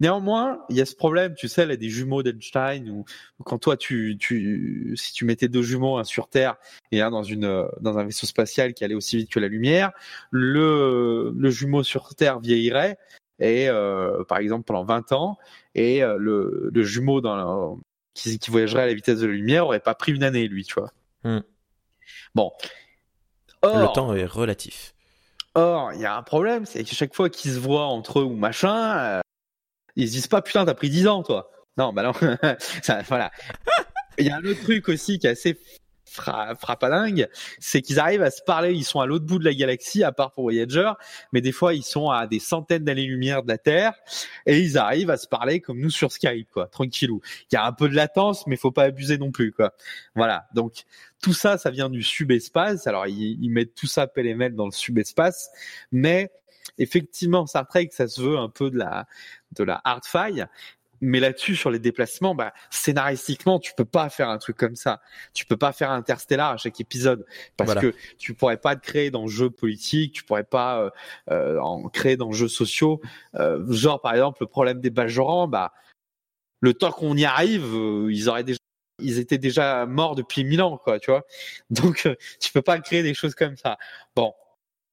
Néanmoins, il y a ce problème, tu sais, là, des jumeaux d'Einstein, ou quand toi, tu, tu, si tu mettais deux jumeaux, un sur Terre et un dans une, dans un vaisseau spatial qui allait aussi vite que la lumière, le, le jumeau sur Terre vieillirait, et euh, par exemple pendant 20 ans, et euh, le, le jumeau dans qui, qui, voyagerait à la vitesse de la lumière aurait pas pris une année, lui, tu vois. Hmm. Bon. le temps est relatif. Or, il y a un problème, c'est qu'à chaque fois qu'ils se voient entre eux ou machin, euh, ils se disent pas putain t'as pris 10 ans toi. Non bah non. ça, voilà. Il y a un autre truc aussi qui est assez fra frappadingue, c'est qu'ils arrivent à se parler. Ils sont à l'autre bout de la galaxie, à part pour Voyager, mais des fois ils sont à des centaines d'années-lumière de la Terre et ils arrivent à se parler comme nous sur Skype, quoi, tranquillou. Il y a un peu de latence, mais faut pas abuser non plus, quoi. Voilà. Donc tout ça, ça vient du subespace. Alors ils, mettent tout ça pêle-mêle dans le subespace, mais effectivement, Star Trek, ça se veut un peu de la de la hard faille. Mais là-dessus, sur les déplacements, bah, scénaristiquement, tu peux pas faire un truc comme ça. Tu peux pas faire Interstellar à chaque épisode parce que tu pourrais pas te créer dans jeux politiques, tu pourrais pas euh, euh, en créer dans jeux sociaux. Euh, genre par exemple le problème des Bajorans, bah le temps qu'on y arrive, ils auraient déjà ils étaient déjà morts depuis mille ans, quoi, tu vois. Donc, tu peux pas créer des choses comme ça. Bon,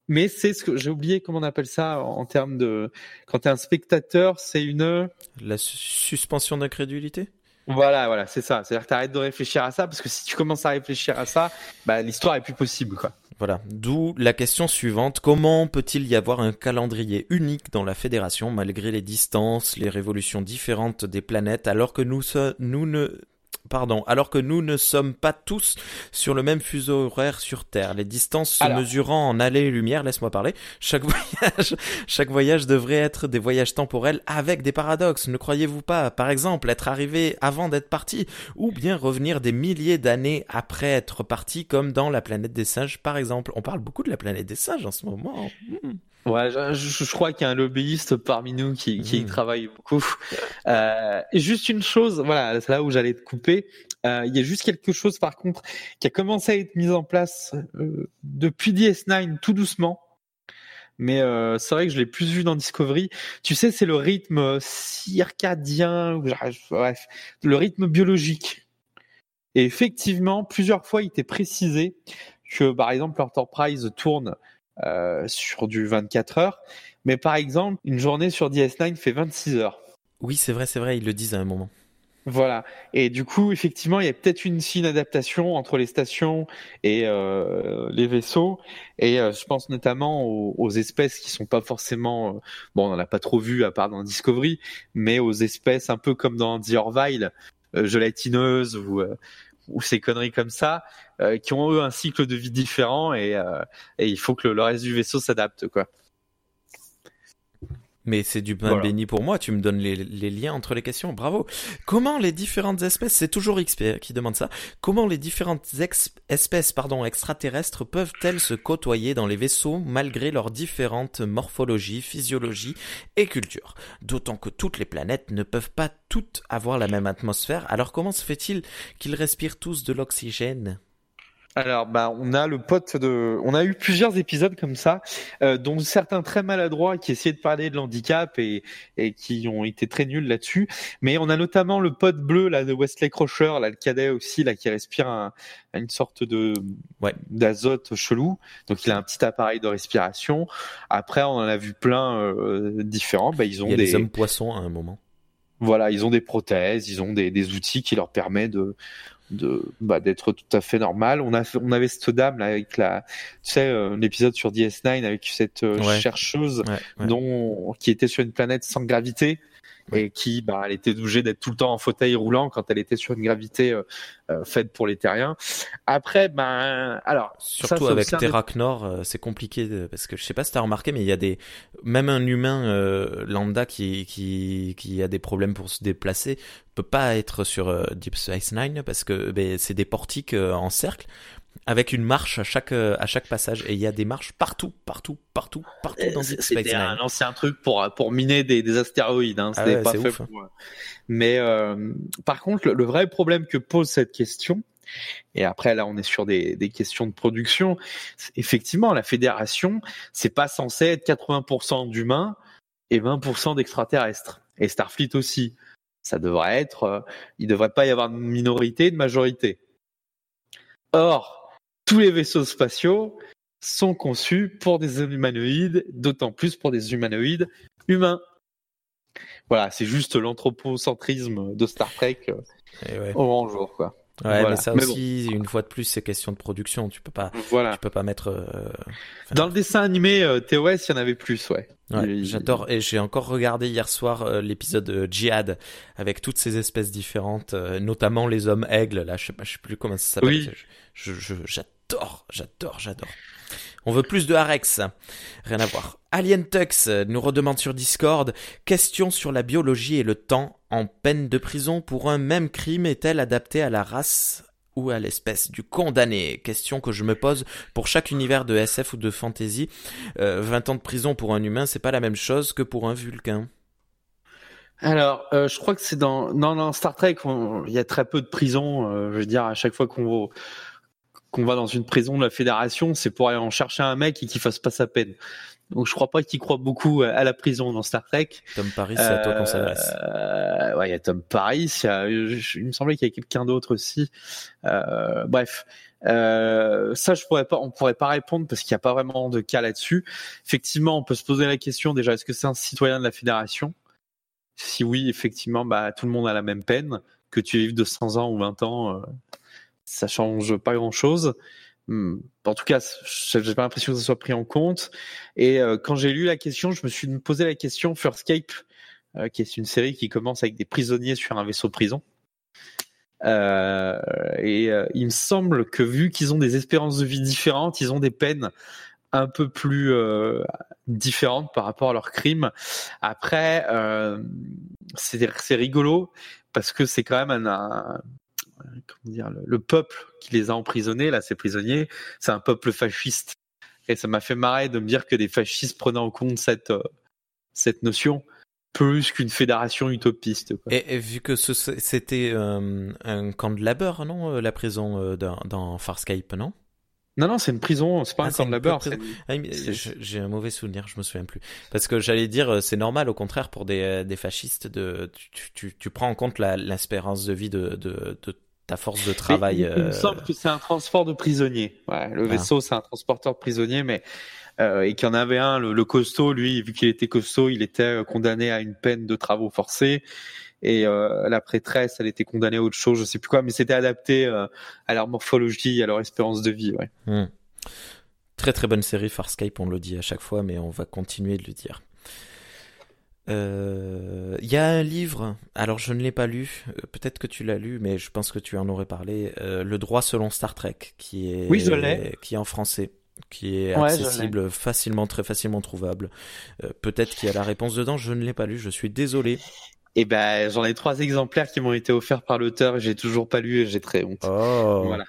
mais c'est ce que j'ai oublié comment on appelle ça en termes de quand tu es un spectateur, c'est une la suspension d'incrédulité? Voilà, voilà, c'est ça. C'est-à-dire que t'arrêtes de réfléchir à ça parce que si tu commences à réfléchir à ça, bah, l'histoire est plus possible, quoi. Voilà. D'où la question suivante. Comment peut-il y avoir un calendrier unique dans la fédération malgré les distances, les révolutions différentes des planètes alors que nous, nous ne Pardon, alors que nous ne sommes pas tous sur le même fuseau horaire sur Terre, les distances se mesurant en allées et lumière, laisse-moi parler, chaque voyage, chaque voyage devrait être des voyages temporels avec des paradoxes, ne croyez-vous pas? Par exemple, être arrivé avant d'être parti, ou bien revenir des milliers d'années après être parti, comme dans la planète des singes, par exemple. On parle beaucoup de la planète des singes en ce moment. Hmm. Ouais, je, je, crois qu'il y a un lobbyiste parmi nous qui, qui mmh. travaille beaucoup. Euh, juste une chose, voilà, c'est là où j'allais te couper. Euh, il y a juste quelque chose, par contre, qui a commencé à être mis en place euh, depuis DS9 tout doucement. Mais euh, c'est vrai que je l'ai plus vu dans Discovery. Tu sais, c'est le rythme circadien, bref, le rythme biologique. Et effectivement, plusieurs fois, il était précisé que, par exemple, l'Enterprise tourne euh, sur du 24 heures. Mais par exemple, une journée sur DS9 fait 26 heures. Oui, c'est vrai, c'est vrai, ils le disent à un moment. Voilà. Et du coup, effectivement, il y a peut-être une fine adaptation entre les stations et euh, les vaisseaux. Et euh, je pense notamment aux, espèces qui sont pas forcément, euh, bon, on n'en a pas trop vu à part dans Discovery, mais aux espèces un peu comme dans The Orville, euh, gélatineuses ou ou ces conneries comme ça, euh, qui ont eux un cycle de vie différent et, euh, et il faut que le, reste du vaisseau s'adapte quoi. Mais c'est du pain béni pour moi, tu me donnes les, les, liens entre les questions, bravo. Comment les différentes espèces, c'est toujours XP qui demande ça, comment les différentes espèces pardon, extraterrestres peuvent-elles se côtoyer dans les vaisseaux malgré leurs différentes morphologies, physiologies et cultures? D'autant que toutes les planètes ne peuvent pas toutes avoir la même atmosphère, alors comment se fait-il qu'ils respirent tous de l'oxygène? Alors, bah, on a le pote de, on a eu plusieurs épisodes comme ça, euh, dont certains très maladroits qui essayaient de parler de l'handicap et, et qui ont été très nuls là-dessus. Mais on a notamment le pote bleu là de Wesley Crusher, là le cadet aussi là qui respire un, une sorte de ouais. d'azote chelou. Donc il a un petit appareil de respiration. Après, on en a vu plein euh, différents. Bah, ils ont il y a des hommes poissons à un moment. Voilà, ils ont des prothèses, ils ont des, des outils qui leur permettent de de bah, d'être tout à fait normal. On a on avait cette dame là avec la tu sais euh, l'épisode sur DS9 avec cette euh, chercheuse dont qui était sur une planète sans gravité et qui bah elle était obligée d'être tout le temps en fauteuil roulant quand elle était sur une gravité euh, euh faite pour les terriens. Après ben alors surtout avec Terra Nord euh, c'est compliqué parce que je sais pas si t'as remarqué mais il y a des même un humain euh, lambda qui qui qui a des problèmes pour se déplacer peut pas être sur Deep Space Nine parce que ben, c'est des portiques en cercle avec une marche à chaque euh, à chaque passage et il y a des marches partout partout partout partout dans Space Nine. un ancien truc pour pour miner des, des astéroïdes hein. c'était ah pas fait pour... Hein. mais euh, par contre le, vrai problème que pose cette question et après là on est sur des, des questions de production effectivement la fédération c'est pas censé être 80% d'humains et 20% d'extraterrestres et Starfleet aussi ça devrait être euh, il devrait pas y avoir de minorité de majorité Or, tous les vaisseaux spatiaux sont conçus pour des humanoïdes, d'autant plus pour des humanoïdes humains. Voilà, c'est juste l'anthropocentrisme de Star Trek euh, eh au grand jour, quoi. Ouais, mais ça aussi, une fois de plus, c'est question de production. Tu peux pas, voilà. tu peux pas mettre. Euh, Dans le dessin animé euh, TOS, il y en avait plus, ouais. ouais J'adore. Et j'ai encore regardé hier soir euh, l'épisode Jihad avec toutes ces espèces différentes, notamment les hommes aigles. Là, je sais pas, je sais plus comment ça s'appelle. Oui. Je, je, j'adore, j'adore, j'adore. On veut plus de Harex. Rien à voir. Alien Tux nous redemande sur Discord question sur la biologie et le temps en peine de prison pour un même crime est-elle adaptée à la race ou à l'espèce du condamné? Question que je me pose pour chaque univers de SF ou de fantasy. 20 euh, ans de prison pour un humain, c'est pas la même chose que pour un vulcain. Alors, euh, je crois que c'est dans, dans, Star Trek, il y a très peu de prisons. Euh, je veux dire, à chaque fois qu'on qu'on va dans une prison de la fédération, c'est pour aller en chercher un mec et qu'il fasse pas sa peine. Donc je crois pas qu'il croit beaucoup à la prison dans Star Trek. Tom Paris, c'est à toi qu'on s'adresse. Euh, ouais, il y a Tom Paris, il, me semblait qu'il y a quelqu'un d'autre aussi. Euh, bref, Euh, ça, je pourrais pas, on pourrait pas répondre parce qu'il n'y a pas vraiment de cas là-dessus. Effectivement, on peut se poser la question déjà est-ce que c'est un citoyen de la fédération? Si oui, effectivement, bah tout le monde a la même peine. Que tu vives de 100 ans ou 20 ans, euh, ça change pas grand-chose. Hmm. En tout cas, j'ai pas l'impression que ça soit pris en compte. Et euh, quand j'ai lu la question, je me suis posé la question First euh, qui est une série qui commence avec des prisonniers sur un vaisseau prison. Euh, et il me semble que vu qu'ils ont des espérances de vie différentes, ils ont des peines un peu plus différentes par rapport à leurs crimes. Après, c'est rigolo parce que c'est quand même un comment dire, le, le, peuple qui les a emprisonnés, là, ces prisonniers, c'est un peuple fasciste. Et ça m'a fait marrer de me dire que des fascistes prenaient en compte cette, cette notion plus qu'une fédération utopiste. Quoi. Et, et, vu que c'était euh, un camp de labeur, non, euh, la prison euh, dans, dans Farscape, non? Non, non, c'est une prison, c'est pas ah, un camp de labeur. Ah, j'ai un mauvais souvenir, je me souviens plus. Parce que j'allais dire, c'est normal, au contraire, pour des, des fascistes, de, tu, tu, tu prends en compte l'espérance de vie de, de, de ta force de travail. il, il, me semble que c'est un transport de prisonniers. Ouais, le ah. vaisseau, c'est un transporteur de prisonniers, mais euh, et qu'il y en avait un, le, costaud, lui, vu qu'il était costaud, il était euh, condamné à une peine de travaux forcés. Et euh, la prêtresse, elle était condamnée à autre chose, je sais plus quoi, mais c'était adapté euh, à leur morphologie, à leur espérance de vie. Ouais. Hmm. Très très bonne série Farscape, on le dit à chaque fois, mais on va continuer de le dire. Il euh, y a un livre, alors je ne l'ai pas lu, peut-être que tu l'as lu, mais je pense que tu en aurais parlé, euh, Le droit selon Star Trek, qui est, oui, je qui est en français qui est accessible, facilement, très facilement trouvable. Euh, Peut-être qu'il y a la réponse dedans, je ne l'ai pas lu, je suis désolé. Eh ben, j'en ai trois exemplaires qui m'ont été offerts par l'auteur j'ai toujours pas lu et j'ai très honte. Oh. Voilà.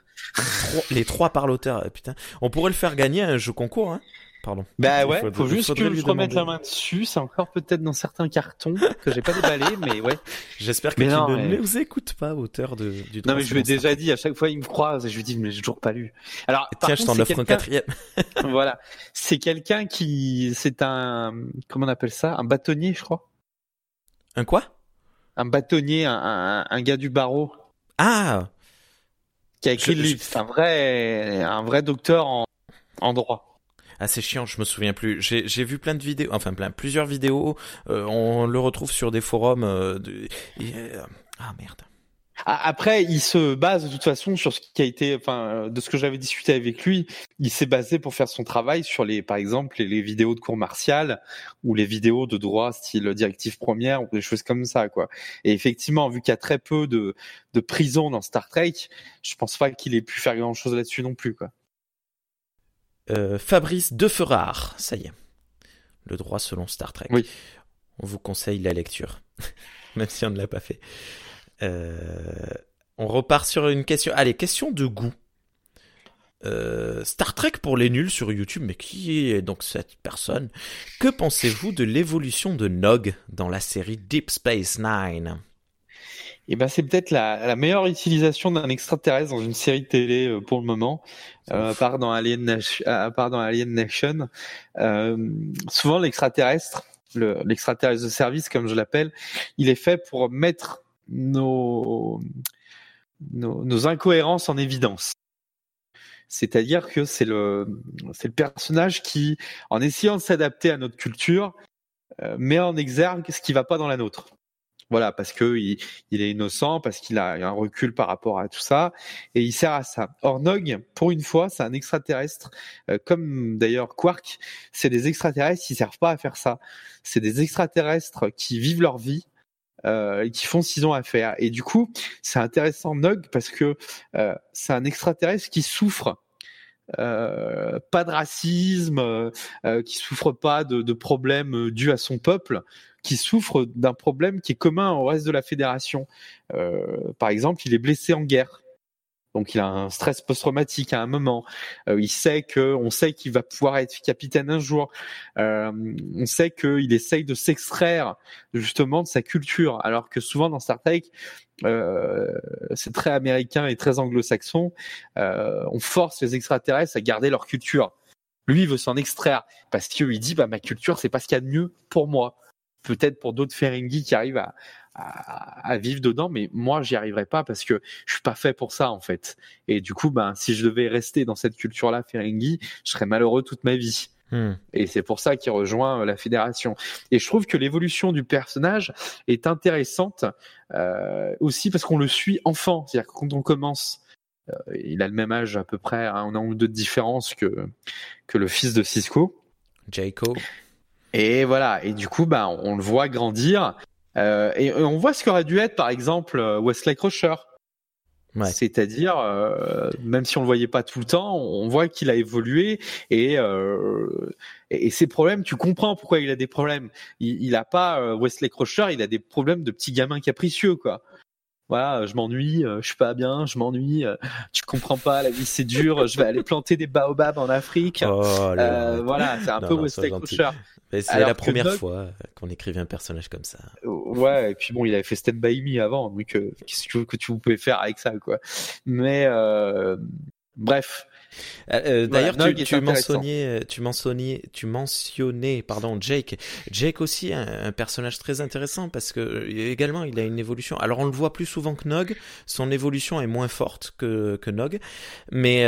Les trois par l'auteur, eh, putain. On pourrait le faire gagner un jeu concours, hein. Pardon. Bah ouais, faut, faut juste que je remette la main dessus. C'est encore peut-être dans certains cartons que j'ai pas déballé, mais ouais. J'espère que tu ne nous écoutes pas, auteur de, du Non mais je lui ai déjà dit, à chaque fois il me croise et je lui dis, mais j'ai toujours pas lu. Alors, tiens, je t'en offre un quatrième. voilà. C'est quelqu'un qui, c'est un, comment on appelle ça? Un bâtonnier, je crois. Un quoi? Un bâtonnier, un, un, un gars du barreau. Ah! Qui a écrit le livre. C'est un vrai, un vrai docteur en, en droit. C'est chiant, je me souviens plus. J'ai vu plein de vidéos, enfin plein, plusieurs vidéos. Euh, on le retrouve sur des forums. Euh, de... Et, euh... Ah merde. Après, il se base de toute façon sur ce qui a été, enfin, de ce que j'avais discuté avec lui. Il s'est basé pour faire son travail sur les, par exemple, les, vidéos de cours martial ou les vidéos de droit style directive première ou des choses comme ça, quoi. Et effectivement, vu qu'il y a très peu de, de prisons dans Star Trek, je pense pas qu'il ait pu faire grand chose là-dessus non plus, quoi. Euh, Fabrice Deferrard, ça y est. Le droit selon Star Trek. Oui. On vous conseille la lecture, même si on ne l'a pas fait. Euh, on repart sur une question. Allez, question de goût. Euh, Star Trek pour les nuls sur YouTube, mais qui est donc cette personne? Que pensez-vous de l'évolution de Nog dans la série Deep Space Nine? Eh ben c'est peut-être la, la, meilleure utilisation d'un extraterrestre dans une série télé euh, pour le moment, euh, à part dans Alien Nation. À part dans Alien Nation. Euh, souvent l'extraterrestre, l'extraterrestre de service comme je l'appelle, il est fait pour mettre nos, nos, nos incohérences en évidence. C'est-à-dire que c'est le c'est le personnage qui, en essayant de s'adapter à notre culture, euh, met en exergue ce qui va pas dans la nôtre. Voilà, parce que il, il est innocent, parce qu'il a un recul par rapport à tout ça, et il sert à ça. Or, Nog, pour une fois, c'est un extraterrestre, euh, comme d'ailleurs Quark, c'est des extraterrestres qui servent pas à faire ça. C'est des extraterrestres qui vivent leur vie, euh, et qui font ce qu'ils ont à faire. Et du coup, c'est intéressant Nog parce que euh, c'est un extraterrestre qui souffre euh, pas de racisme, euh, qui souffre pas de, problèmes dus à son peuple, qui souffre d'un problème qui est commun au reste de la fédération. Euh, par exemple, il est blessé en guerre. Donc il a un stress post-traumatique à un moment. Euh, il sait que, on sait qu'il va pouvoir être capitaine un jour. Euh, on sait qu'il essaye de s'extraire justement de sa culture, alors que souvent dans Star Trek, euh, c'est très américain et très anglo-saxon. Euh, on force les extraterrestres à garder leur culture. Lui il veut s'en extraire parce qu'il dit bah ma culture c'est pas ce qu'il y a de mieux pour moi. Peut-être pour d'autres Ferengi qui arrivent à, à, vivre dedans, mais moi, j'y arriverai pas parce que je suis pas fait pour ça en fait. Et du coup, ben, si je devais rester dans cette culture-là, Ferengi, je serais malheureux toute ma vie. Hmm. Et c'est pour ça qu'il rejoint euh, la fédération. Et je trouve que l'évolution du personnage est intéressante euh, aussi parce qu'on le suit enfant. C'est-à-dire que quand on commence, euh, il a le même âge à peu près, hein, on a un ou deux de différence que, que le fils de Cisco. Jacob. Et voilà. Et du coup, ben, on le voit grandir. Euh, et, on voit ce qu'aurait dû être, par exemple, euh, Wesley Crusher. Ouais. C'est-à-dire, euh, même si on le voyait pas tout le temps, on voit qu'il a évolué et, euh, et ses problèmes, tu comprends pourquoi il a des problèmes. Il, il a pas Wesley Crusher, il a des problèmes de petit gamin capricieux, quoi voilà, je m'ennuie, euh, je suis pas bien, je m'ennuie, euh, tu comprends pas, la vie c'est dur, je vais aller planter des baobabs en Afrique. Oh, euh, voilà, c'est un peu Wesley Crusher. C'est la première fois qu'on écrivait un personnage comme ça. Ouais, et puis bon, il avait fait Stand By Me avant, donc qu'est-ce que, que tu pouvais faire avec ça, quoi. Mais bref, euh, euh, d'ailleurs, tu, mentionnais, tu mentionnais, tu mentionnais, pardon, Jake. Jake aussi un, personnage très intéressant parce que euh, également il a une évolution. Alors on le voit plus souvent que Nog. Son évolution est moins forte que que Nog, mais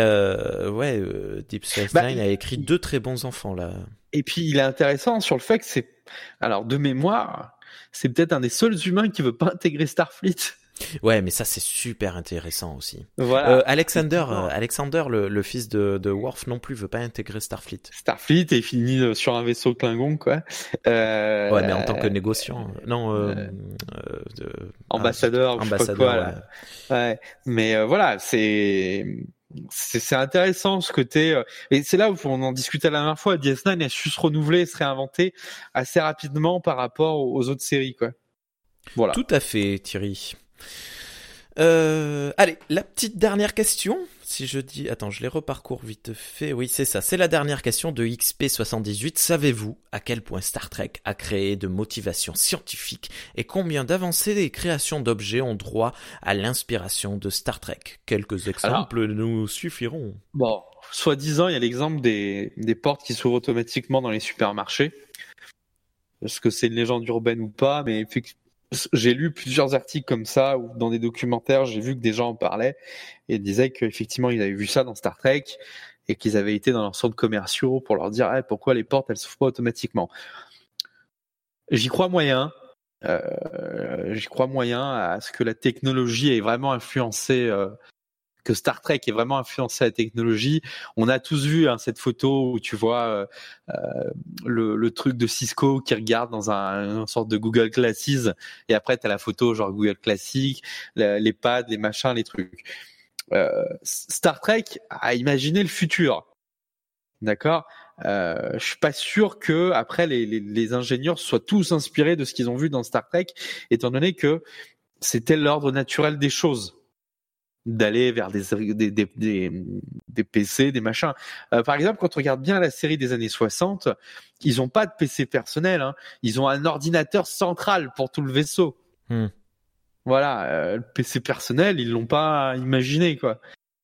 ouais, Deep Space bah, Nine a écrit deux très bons enfants là. Et puis il est intéressant sur le fait que c'est, alors de mémoire, c'est peut-être un des seuls humains qui veut pas intégrer Starfleet. Ouais, mais ça c'est super intéressant aussi. Voilà. Euh, Alexander, euh, Alexander, le, le, fils de, de Worf non plus veut pas intégrer Starfleet. Starfleet est fini euh, sur un vaisseau Klingon quoi. Euh, ouais, mais en tant que négociant, non. Euh, ambassadeur, ambassadeur. Quoi, là. ouais. Mais voilà, c'est c'est intéressant ce côté et c'est là où on en discutait la dernière fois DS9 a su se renouveler se réinventer assez rapidement par rapport aux autres séries quoi voilà tout à fait Thierry euh, allez, la petite dernière question. Si je dis, attends, je les reparcours vite fait. Oui, c'est ça. C'est la dernière question de XP78. Savez-vous à quel point Star Trek a créé de motivation scientifique et combien d'avancées des créations d'objets ont droit à l'inspiration de Star Trek? Quelques exemples nous suffiront. Bon, soi-disant, il y a l'exemple des, des portes qui s'ouvrent automatiquement dans les supermarchés. Est-ce que c'est une légende urbaine ou pas? Mais j'ai lu plusieurs articles comme ça ou dans des documentaires, j'ai vu que des gens en parlaient et disaient qu'effectivement ils avaient vu ça dans Star Trek et qu'ils avaient été dans leurs centres commerciaux pour leur dire pourquoi les portes elles s'ouvrent pas automatiquement. J'y crois moyen. Euh, j'y crois moyen à ce que la technologie ait vraiment influencé euh, que Star Trek est vraiment influencé la technologie. On a tous vu hein, cette photo où tu vois euh, euh, le, le, truc de Cisco qui regarde dans un, une sorte de Google Classes et après tu as la photo genre Google Classic, les pads, les machins, les trucs. Euh, Star Trek a imaginé le futur. D'accord? Euh, Je suis pas sûr que après les, les, les ingénieurs soient tous inspirés de ce qu'ils ont vu dans Star Trek, étant donné que c'était l'ordre naturel des choses d'aller vers des, des, des, des, PC, des machins. Euh, par exemple, quand on regarde bien la série des années 60, ils n'ont pas de PC personnel. Hein. Ils ont un ordinateur central pour tout le vaisseau. Hmm. Voilà, euh, le PC personnel, ils l'ont pas imaginé quoi.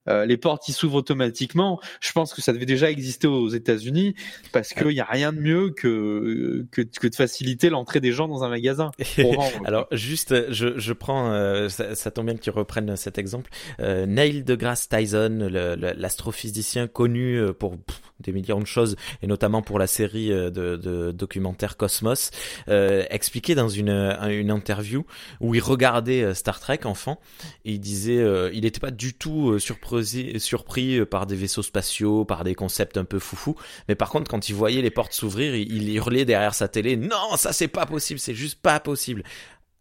Euh, les portes qui s'ouvrent automatiquement. Je pense que ça devait déjà exister aux États-Unis parce qu'il n'y a rien de mieux que, que, que de faciliter l'entrée des gens dans un magasin. Alors juste, je, je prends, euh, ça, ça, tombe bien que tu reprennes cet exemple. Euh, Neil deGrasse Tyson, l'astrophysicien connu euh, pour des millions de choses et notamment pour la série de, de documentaires Cosmos, expliquait dans une, une interview où il regardait Star Trek enfant et il disait, il n'était pas du tout surpris surpris euh, par des vaisseaux spatiaux, par des concepts un peu foufou. Mais par contre, quand il voyait les portes s'ouvrir, il hurlait derrière sa télé, non, ça c'est pas possible, c'est juste pas possible.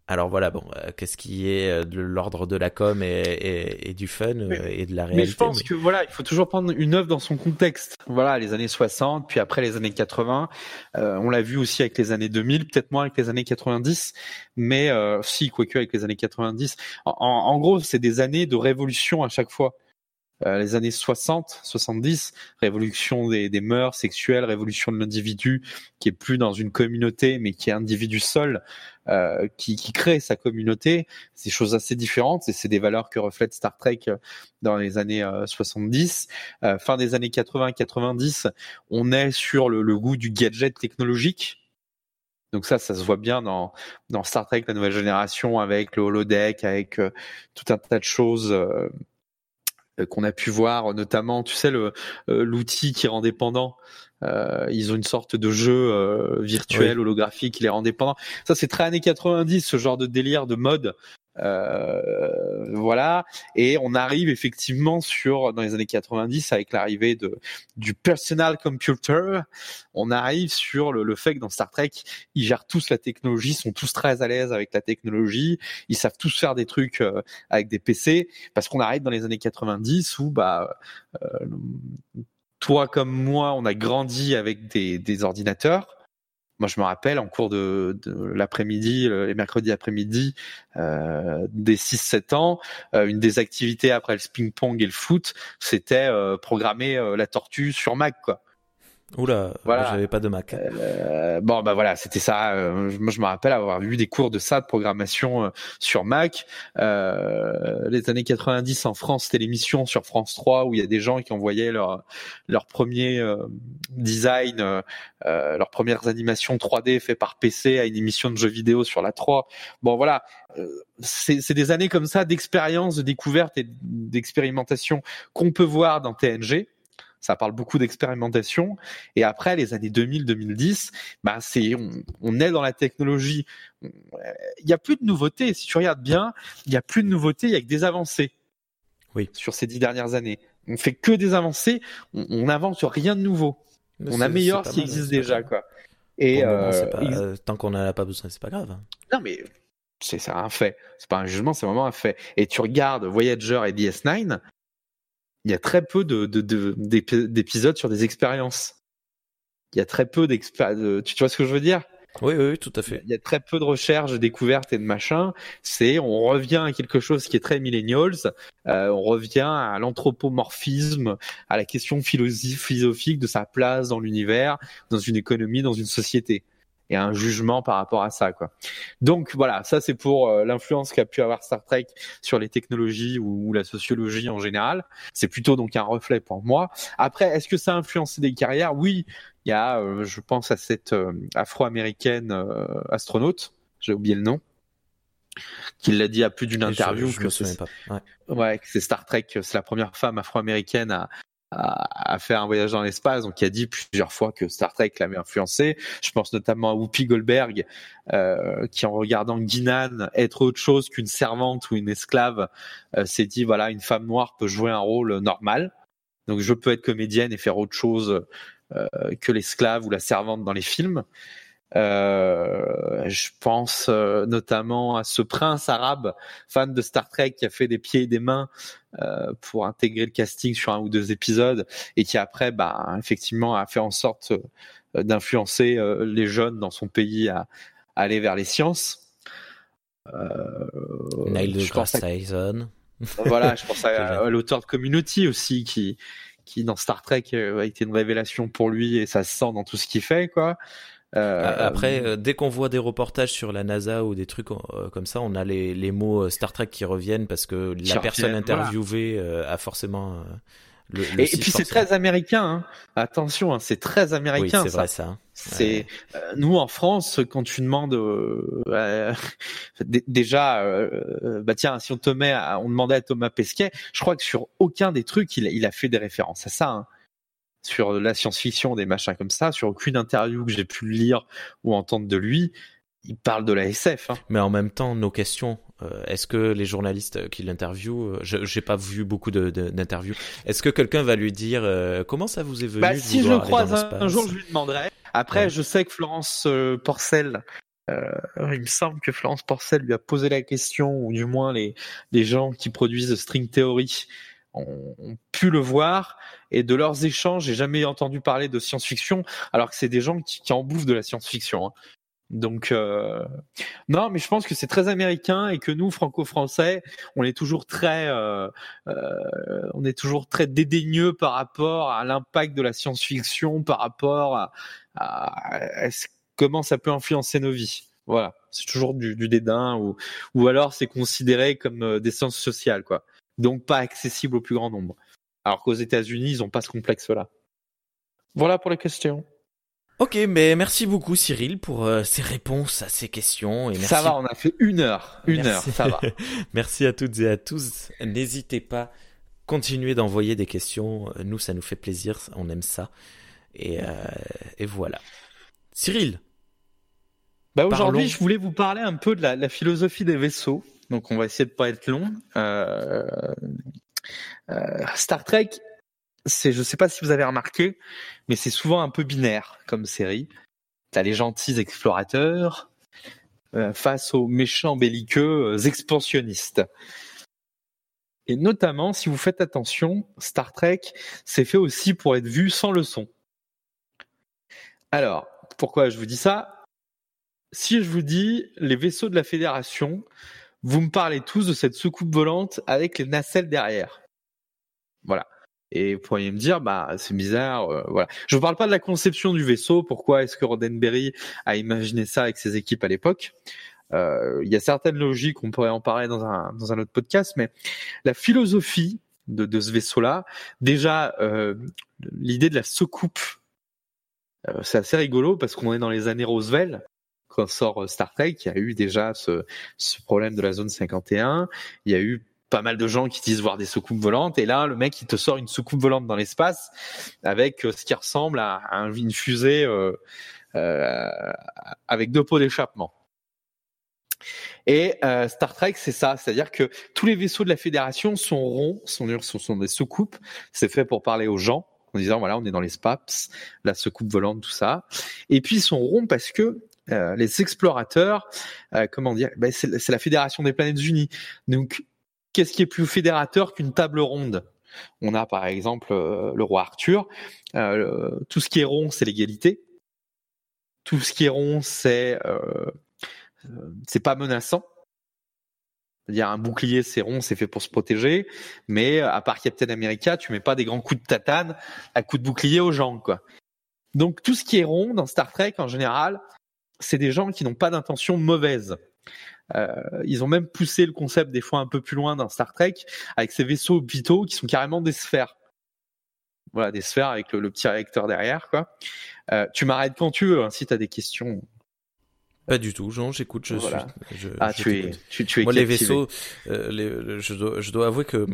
Alors voilà, bon, euh, qu'est-ce qui est euh, de l'ordre de la com et, du fun et de la réalité Mais je pense que voilà, il faut toujours prendre une œuvre dans son contexte. Voilà, les années 60, puis après les années 80. on l'a vu aussi avec les années 2000, peut-être moins avec les années 90, mais si, quoique avec les années 90. en gros, c'est des années de révolution à chaque fois. Euh, les années 60, 70, révolution des, des mœurs sexuelles, révolution de l'individu qui est plus dans une communauté mais qui est individu seul, euh, qui, qui, crée sa communauté. C'est des choses assez différentes et c'est des valeurs que reflète Star Trek euh, dans les années 70. Euh, fin des années 80-90, on est sur le, le goût du gadget technologique Donc ça, ça se voit bien dans, dans Star Trek, la nouvelle génération, avec le holodeck, avec euh, tout un tas de choses euh, qu'on a pu voir, notamment, tu sais, le l'outil qui rend dépendant. ils ont une sorte de jeu virtuel holographique qui les rend dépendants. Ça, c'est très années 90, ce genre de délire de mode euh, voilà, et on arrive effectivement sur dans les années 90 avec l'arrivée de du personal computer, on arrive sur le, le, fait que dans Star Trek, ils gèrent tous la technologie, sont tous très à l'aise avec la technologie, ils savent tous faire des trucs euh, avec des PC, parce qu'on arrive dans les années 90 où bah euh, toi comme moi, on a grandi avec des, des ordinateurs moi, je me rappelle en cours de, l'après-midi, les mercredis après-midi, euh, des 6-7 ans, euh, une des activités après le ping-pong et le foot, c'était euh, programmer euh, la tortue sur Mac, quoi. Oula, voilà. j'avais pas de Mac. Euh, bon, bah voilà, c'était ça. Euh, moi, je me rappelle avoir eu des cours de ça, de programmation euh, sur Mac. Les années 90 en France, c'était l'émission sur France 3 où il y a des gens qui envoyaient leur leur premier design, leurs premières animations 3D fait par PC à une émission de jeux vidéo sur la 3. Bon, voilà. C'est des années comme ça d'expérience, de découverte et d'expérimentation qu'on peut voir dans TNG ça parle beaucoup d'expérimentation. Et après, les années 2000-2010, bah c'est on, est dans la technologie. Il n'y a plus de nouveautés. Si tu regardes bien, il n'y a plus de nouveautés, il y a que des avancées. Oui. Sur ces dix dernières années, on fait que des avancées. On, n'invente rien de nouveau. on améliore ce qui existe déjà, quoi. Et euh, tant qu'on n'en a pas besoin, c'est pas grave. Non, mais c'est un fait. C'est pas un jugement, c'est vraiment un fait. Et tu regardes Voyager et DS9, il y a très peu de, d'épisodes sur des expériences. Il y a très peu d'expériences. Tu vois ce que je veux dire? Oui, oui, tout à fait. Il y a très peu de recherches, de découvertes et de machin. C'est, on revient à quelque chose qui est très millennials. Euh, on revient à l'anthropomorphisme, à la question philosophique de sa place dans l'univers, dans une économie, dans une société et un jugement par rapport à ça quoi. Donc voilà, ça c'est pour euh, l'influence qu'a pu avoir Star Trek sur les technologies ou, la sociologie en général. C'est plutôt donc un reflet pour moi. Après, est-ce que ça a influencé des carrières? Oui, il y a euh, je pense à cette euh, afro-américaine astronaute, j'ai oublié le nom qui l'a dit à plus d'une interview je, que c'est ouais. ouais c'est Star Trek, c'est la première femme afro-américaine à, à, faire un voyage dans l'espace, donc il a dit plusieurs fois que Star Trek l'avait influencé. Je pense notamment à Whoopi Goldberg, euh, qui en regardant Guinan être autre chose qu'une servante ou une esclave, euh, s'est dit voilà une femme noire peut jouer un rôle normal, donc je peux être comédienne et faire autre chose euh, que l'esclave ou la servante dans les films. Euh, je pense euh, notamment à ce prince arabe fan de Star Trek qui a fait des pieds et des mains euh, pour intégrer le casting sur un ou deux épisodes et qui après, bah, effectivement, a fait en sorte euh, d'influencer les jeunes dans son pays à, aller vers les sciences. Euh, Neil deGrasse Tyson. voilà, je pense à, l'auteur de Community aussi qui qui dans Star Trek a été une révélation pour lui et ça se sent dans tout ce qu'il fait quoi. Euh, Après, euh, dès qu'on voit des reportages sur la NASA ou des trucs euh, comme ça, on a les, les mots Star Trek qui reviennent parce que la personne interviewée a forcément le, le et, puis c'est très américain. Hein. Attention, hein, c'est très américain. Oui, c'est vrai ça. C'est nous en France quand tu demandes déjà bah tiens si on te met on demandait à Thomas Pesquet, je crois que sur aucun des trucs il, il a fait des références à ça. Hein sur la science-fiction, des machins comme ça, sur aucune interview que j'ai pu lire ou entendre de lui, il parle de la SF. Hein. Mais en même temps, nos questions, euh, est-ce que les journalistes qui l'interviewent, euh, je j'ai pas vu beaucoup d'interviews, de, est-ce que quelqu'un va lui dire euh, comment ça vous est venu bah, Si je le croise un, jour, je lui demanderai. Après, je sais que Florence Porcel, il me semble que Florence Porcel lui a posé la question, ou du moins les, les gens qui produisent String Theory ont, pu le voir et de leurs échanges, j'ai jamais entendu parler de science-fiction, alors que c'est des gens qui, en bouffent de la science-fiction. Hein. Donc euh... non, mais je pense que c'est très américain et que nous, franco-français, on est toujours très, euh, euh, on est toujours très dédaigneux par rapport à l'impact de la science-fiction, par rapport à, à, comment ça peut influencer nos vies. Voilà, c'est toujours du, du, dédain ou ou alors c'est considéré comme euh, des sciences sociales, quoi donc pas accessible au plus grand nombre. Alors qu'aux États-Unis, ils n'ont pas ce complexe-là. Voilà pour les questions. Ok, mais merci beaucoup Cyril pour euh, ces réponses à ces questions. Et merci... Ça va, on a fait une heure, une heure, ça va. merci à toutes et à tous. N'hésitez pas, continuez d'envoyer des questions. Nous, ça nous fait plaisir, on aime ça. Et, euh, et voilà. Cyril. Bah aujourd'hui, je voulais vous parler un peu de la, la, philosophie des vaisseaux. Donc, on va essayer de pas être long. Euh, euh, Star Trek c'est, je sais pas si vous avez remarqué, mais c'est souvent un peu binaire comme série. T'as les gentils explorateurs euh, face aux méchants belliqueux expansionnistes. Et notamment, si vous faites attention, Star Trek, c'est fait aussi pour être vu sans le son. Alors, pourquoi je vous dis ça? Si je vous dis les vaisseaux de la Fédération, vous me parlez tous de cette soucoupe volante avec les nacelles derrière. Voilà. Et vous pourriez me dire, bah c'est bizarre, euh, voilà. Je ne parle pas de la conception du vaisseau. Pourquoi est-ce que Roddenberry a imaginé ça avec ses équipes à l'époque euh, Il y a certaines logiques, on pourrait en parler dans un dans un autre podcast, mais la philosophie de, de ce vaisseau-là, déjà euh, l'idée de la soucoupe, c'est assez rigolo parce qu'on est dans les années Roosevelt quand sort Star Trek, il y a eu déjà ce, ce problème de la zone 51, il y a eu pas mal de gens qui disent voir des soucoupes volantes et là le mec il te sort une soucoupe volante dans l'espace avec euh, ce qui ressemble à, une fusée euh, euh, avec deux pots d'échappement. Et Star Trek, c'est ça, c'est-à-dire que tous les vaisseaux de la Fédération sont ronds, sont des soucoupes. C'est fait pour parler aux gens en disant voilà, on est dans l'espace, la soucoupe volante, tout ça. Et puis ils sont ronds parce que les explorateurs, comment dire, ben, c'est la Fédération des planètes unies. Donc qu'est-ce qui est plus fédérateur qu'une table ronde? On a par exemple euh, le roi Arthur. Euh, tout ce qui est rond, c'est l'égalité. Tout ce qui est rond, c'est euh, c'est pas menaçant. C'est-à-dire un bouclier, c'est rond, c'est fait pour se protéger. Mais à part Captain America, tu mets pas des grands coups de tatane à coups de bouclier aux gens, quoi. Donc tout ce qui est rond dans Star Trek en général, c'est des gens qui n'ont pas d'intention mauvaise. Euh, ils ont même poussé le concept des fois un peu plus loin dans Star Trek avec ces vaisseaux vitaux qui sont carrément des sphères. Voilà, des sphères avec le, petit réacteur derrière. Quoi. Euh, tu m'arrêtes quand tu veux hein, si tu as des questions. Pas du tout, Jean, j'écoute, je suis. ah, tu, es, tu, tu, es, Moi, les vaisseaux, euh, les, je, dois, je dois avouer que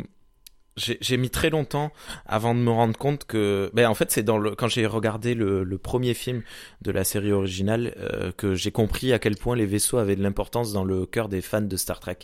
j'ai mis très longtemps avant de me rendre compte que ben en fait c'est dans le quand j'ai regardé le, le, premier film de la série originale euh, que j'ai compris à quel point les vaisseaux avaient de l'importance dans le cœur des fans de Star Trek.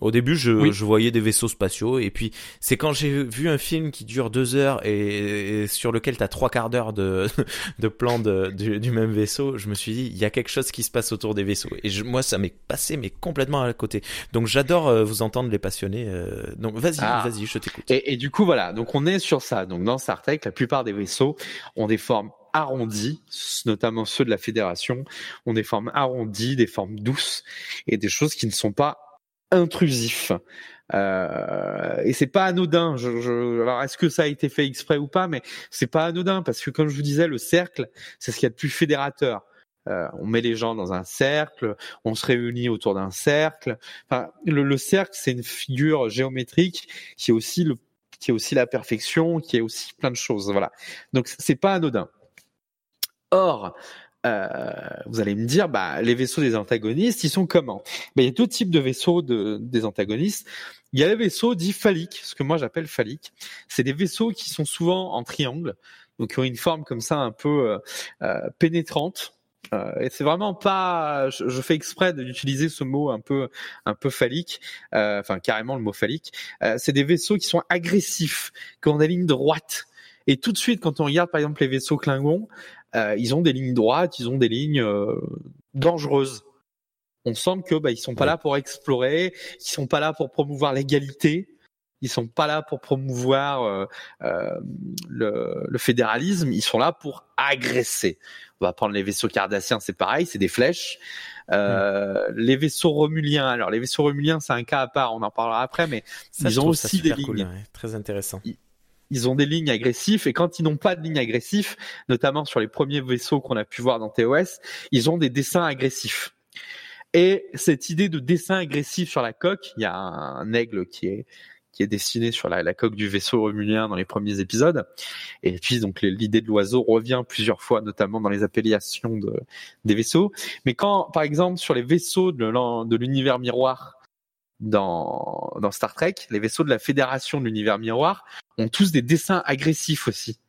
Au début, je, je, voyais des vaisseaux spatiaux, et puis c'est quand j'ai vu un film qui dure deux heures et, sur lequel t'as trois quarts d'heure de, de plan de, du, même vaisseau, je me suis dit il y a quelque chose qui se passe autour des vaisseaux. Et je, moi, ça m'est passé mais complètement à côté. Donc j'adore euh, vous entendre les passionnés. Euh, donc vas-y, ah. vas-y, je t'écoute. Et, et, du coup voilà, donc on est sur ça. Donc dans Star Trek, la plupart des vaisseaux ont des formes arrondies, notamment ceux de la Fédération, ont des formes arrondies, des formes douces et des choses qui ne sont pas intrusif. Euh, et c'est pas anodin. Je, je, alors est-ce que ça a été fait exprès ou pas, mais c'est pas anodin parce que comme je vous disais, le cercle, c'est ce qu'il y a de plus fédérateur. Euh, on met les gens dans un cercle, on se réunit autour d'un cercle. Enfin, le, le cercle, c'est une figure géométrique qui est aussi le, qui est aussi la perfection, qui est aussi plein de choses. Voilà. Donc c'est pas anodin. Or, euh, vous allez me dire, bah, les vaisseaux des antagonistes, ils sont comment? Bah, Il y a deux types de vaisseaux de, des antagonistes. Il y a les vaisseaux dits phalliques, ce que moi j'appelle phalliques. C'est des vaisseaux qui sont souvent en triangle, donc qui ont une forme comme ça un peu euh, euh pénétrante. Et c'est vraiment pas, je, fais exprès d'utiliser ce mot un peu, un peu phallique, enfin carrément le mot phallique. c'est des vaisseaux qui sont agressifs, qui ont des lignes droites. Et tout de suite, quand on regarde par exemple les vaisseaux Klingon, euh, ils ont des lignes droites, ils ont des lignes euh, dangereuses. On sent que bah, ils sont pas là pour explorer, ils sont pas là pour promouvoir l'égalité, ils sont pas là pour promouvoir euh, euh, le, le, fédéralisme, ils sont là pour agresser. On va prendre les vaisseaux cardassiens, c'est pareil, c'est des flèches. Euh, Les vaisseaux romuliens, alors les vaisseaux romuliens, c'est un cas à part, on en parlera après, mais ils ont aussi des lignes. Très intéressant ils ont des lignes agressives et quand ils n'ont pas de lignes agressives, notamment sur les premiers vaisseaux qu'on a pu voir dans TOS, ils ont des dessins agressifs. Et cette idée de dessin agressif sur la coque, il y a un aigle qui est qui est dessiné sur la, coque du vaisseau romulien dans les premiers épisodes. Et puis donc l'idée de l'oiseau revient plusieurs fois, notamment dans les appellations de, des vaisseaux. Mais quand, par exemple, sur les vaisseaux de l'univers miroir dans, dans Star Trek, les vaisseaux de la Fédération de l'univers miroir ont tous des dessins agressifs aussi.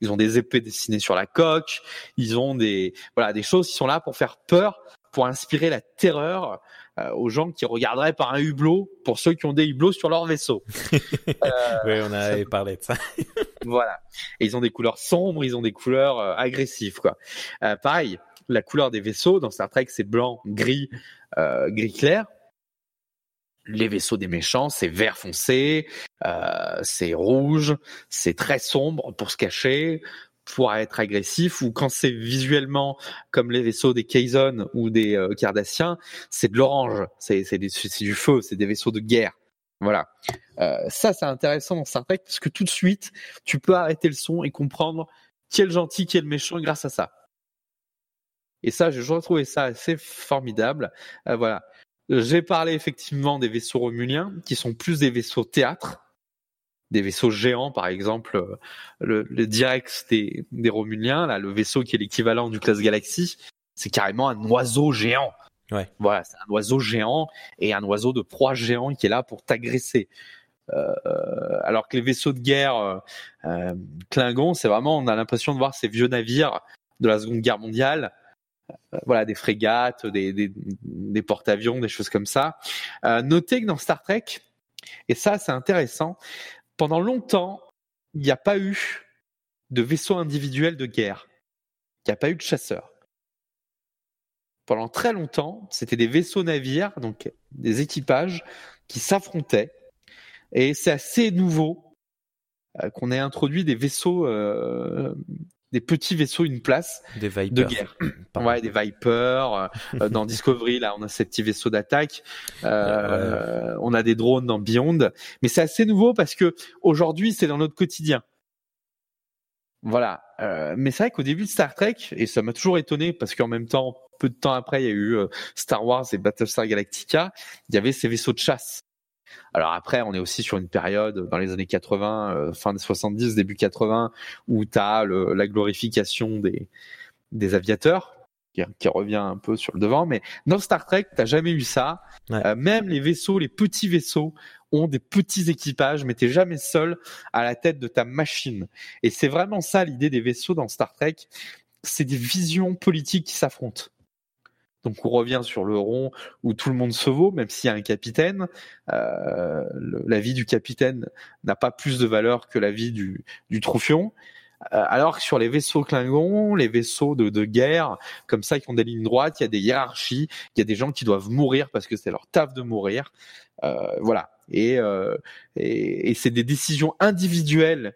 Ils ont des épées dessinées sur la coque, ils ont des voilà des choses qui sont là pour faire peur, pour inspirer la terreur euh, aux gens qui regarderaient par un hublot, pour ceux qui ont des hublots sur leur vaisseau. euh, oui, on avait parlé de ça. voilà. Et ils ont des couleurs sombres, ils ont des couleurs euh, agressives, quoi. Euh, pareil, la couleur des vaisseaux dans Star Trek, c'est blanc, gris, gris clair les vaisseaux des méchants, c'est vert foncé, euh, c'est rouge, c'est très sombre pour se cacher, pour être agressif, ou quand c'est visuellement comme les vaisseaux des Kazon ou des euh, Cardassiens, c'est de l'orange, c'est du feu, c'est des vaisseaux de guerre. Voilà. Euh, ça, c'est intéressant dans Star Trek parce que tout de suite, tu peux arrêter le son et comprendre qui est le gentil, qui est le méchant grâce à ça. Et ça, j'ai trouvé ça assez formidable. Euh, voilà. J'ai parlé effectivement des vaisseaux romuliens, qui sont plus des vaisseaux théâtre, des vaisseaux géants, par exemple euh, le, le Direx des, des Romuliens, là, le vaisseau qui est l'équivalent du classe Galaxy, c'est carrément un oiseau géant. Ouais. Voilà, c'est un oiseau géant et un oiseau de proie géant qui est là pour t'agresser. Euh, alors que les vaisseaux de guerre euh, euh Klingon, c'est vraiment, on a l'impression de voir ces vieux navires de la Seconde Guerre mondiale voilà, des frégates, des, porte-avions, des choses comme ça. Euh, notez que dans Star Trek, et ça c'est intéressant, pendant longtemps, il n'y a pas eu de vaisseau individuel de guerre. Il n'y a pas eu de chasseurs. Pendant très longtemps, c'était des vaisseaux navires, donc des équipages qui s'affrontaient. Et c'est assez nouveau euh, qu'on ait introduit des vaisseaux euh, des petits vaisseaux une place des de guerre. ouais, des Vipers. Euh, dans Discovery, là, on a ces petits vaisseaux d'attaque. Euh, On a des drones dans Beyond. Mais c'est assez nouveau parce que aujourd'hui, c'est dans notre quotidien. Voilà. Euh, mais c'est vrai qu'au début de Star Trek, et ça m'a toujours étonné parce qu'en même temps, peu de temps après, il y a eu euh, Star Wars et Battlestar Galactica, il y avait ces vaisseaux de chasse. Alors après, on est aussi sur une période dans les années 80, euh, fin des 70, début 80, où tu as la glorification des, des aviateurs, qui, revient un peu sur le devant. Mais dans Star Trek, t'as jamais eu ça. Euh, même les vaisseaux, les petits vaisseaux, ont des petits équipages, mais t'es jamais seul à la tête de ta machine. Et c'est vraiment ça l'idée des vaisseaux dans Star Trek. C'est des visions politiques qui s'affrontent. Donc on revient sur le rond où tout le monde se vaut, même s'il y a un capitaine. Euh, la vie du capitaine n'a pas plus de valeur que la vie du, du troufion. Euh, alors que sur les vaisseaux Klingons, les vaisseaux de, guerre, comme ça, qui ont des lignes droites, il y a des hiérarchies, il y a des gens qui doivent mourir parce que c'est leur taf de mourir. Euh, voilà. Et, euh, et, et c'est des décisions individuelles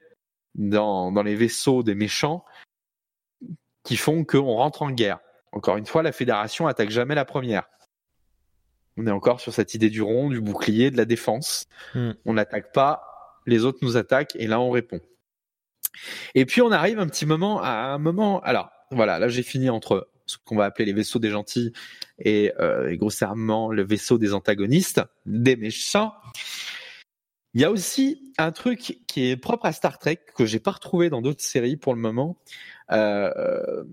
dans, dans les vaisseaux des méchants qui font qu'on rentre en guerre. Encore une fois, la fédération attaque jamais la première. On est encore sur cette idée du rond, du bouclier, de la défense. Hmm. On n'attaque pas, les autres nous attaquent et là on répond. Et puis on arrive un petit moment à un moment. Alors voilà, là j'ai fini entre ce qu'on va appeler les vaisseaux des gentils et, euh, grossièrement le vaisseau des antagonistes, des méchants. Il y a aussi un truc qui est propre à Star Trek que j'ai pas retrouvé dans d'autres séries pour le moment. Euh,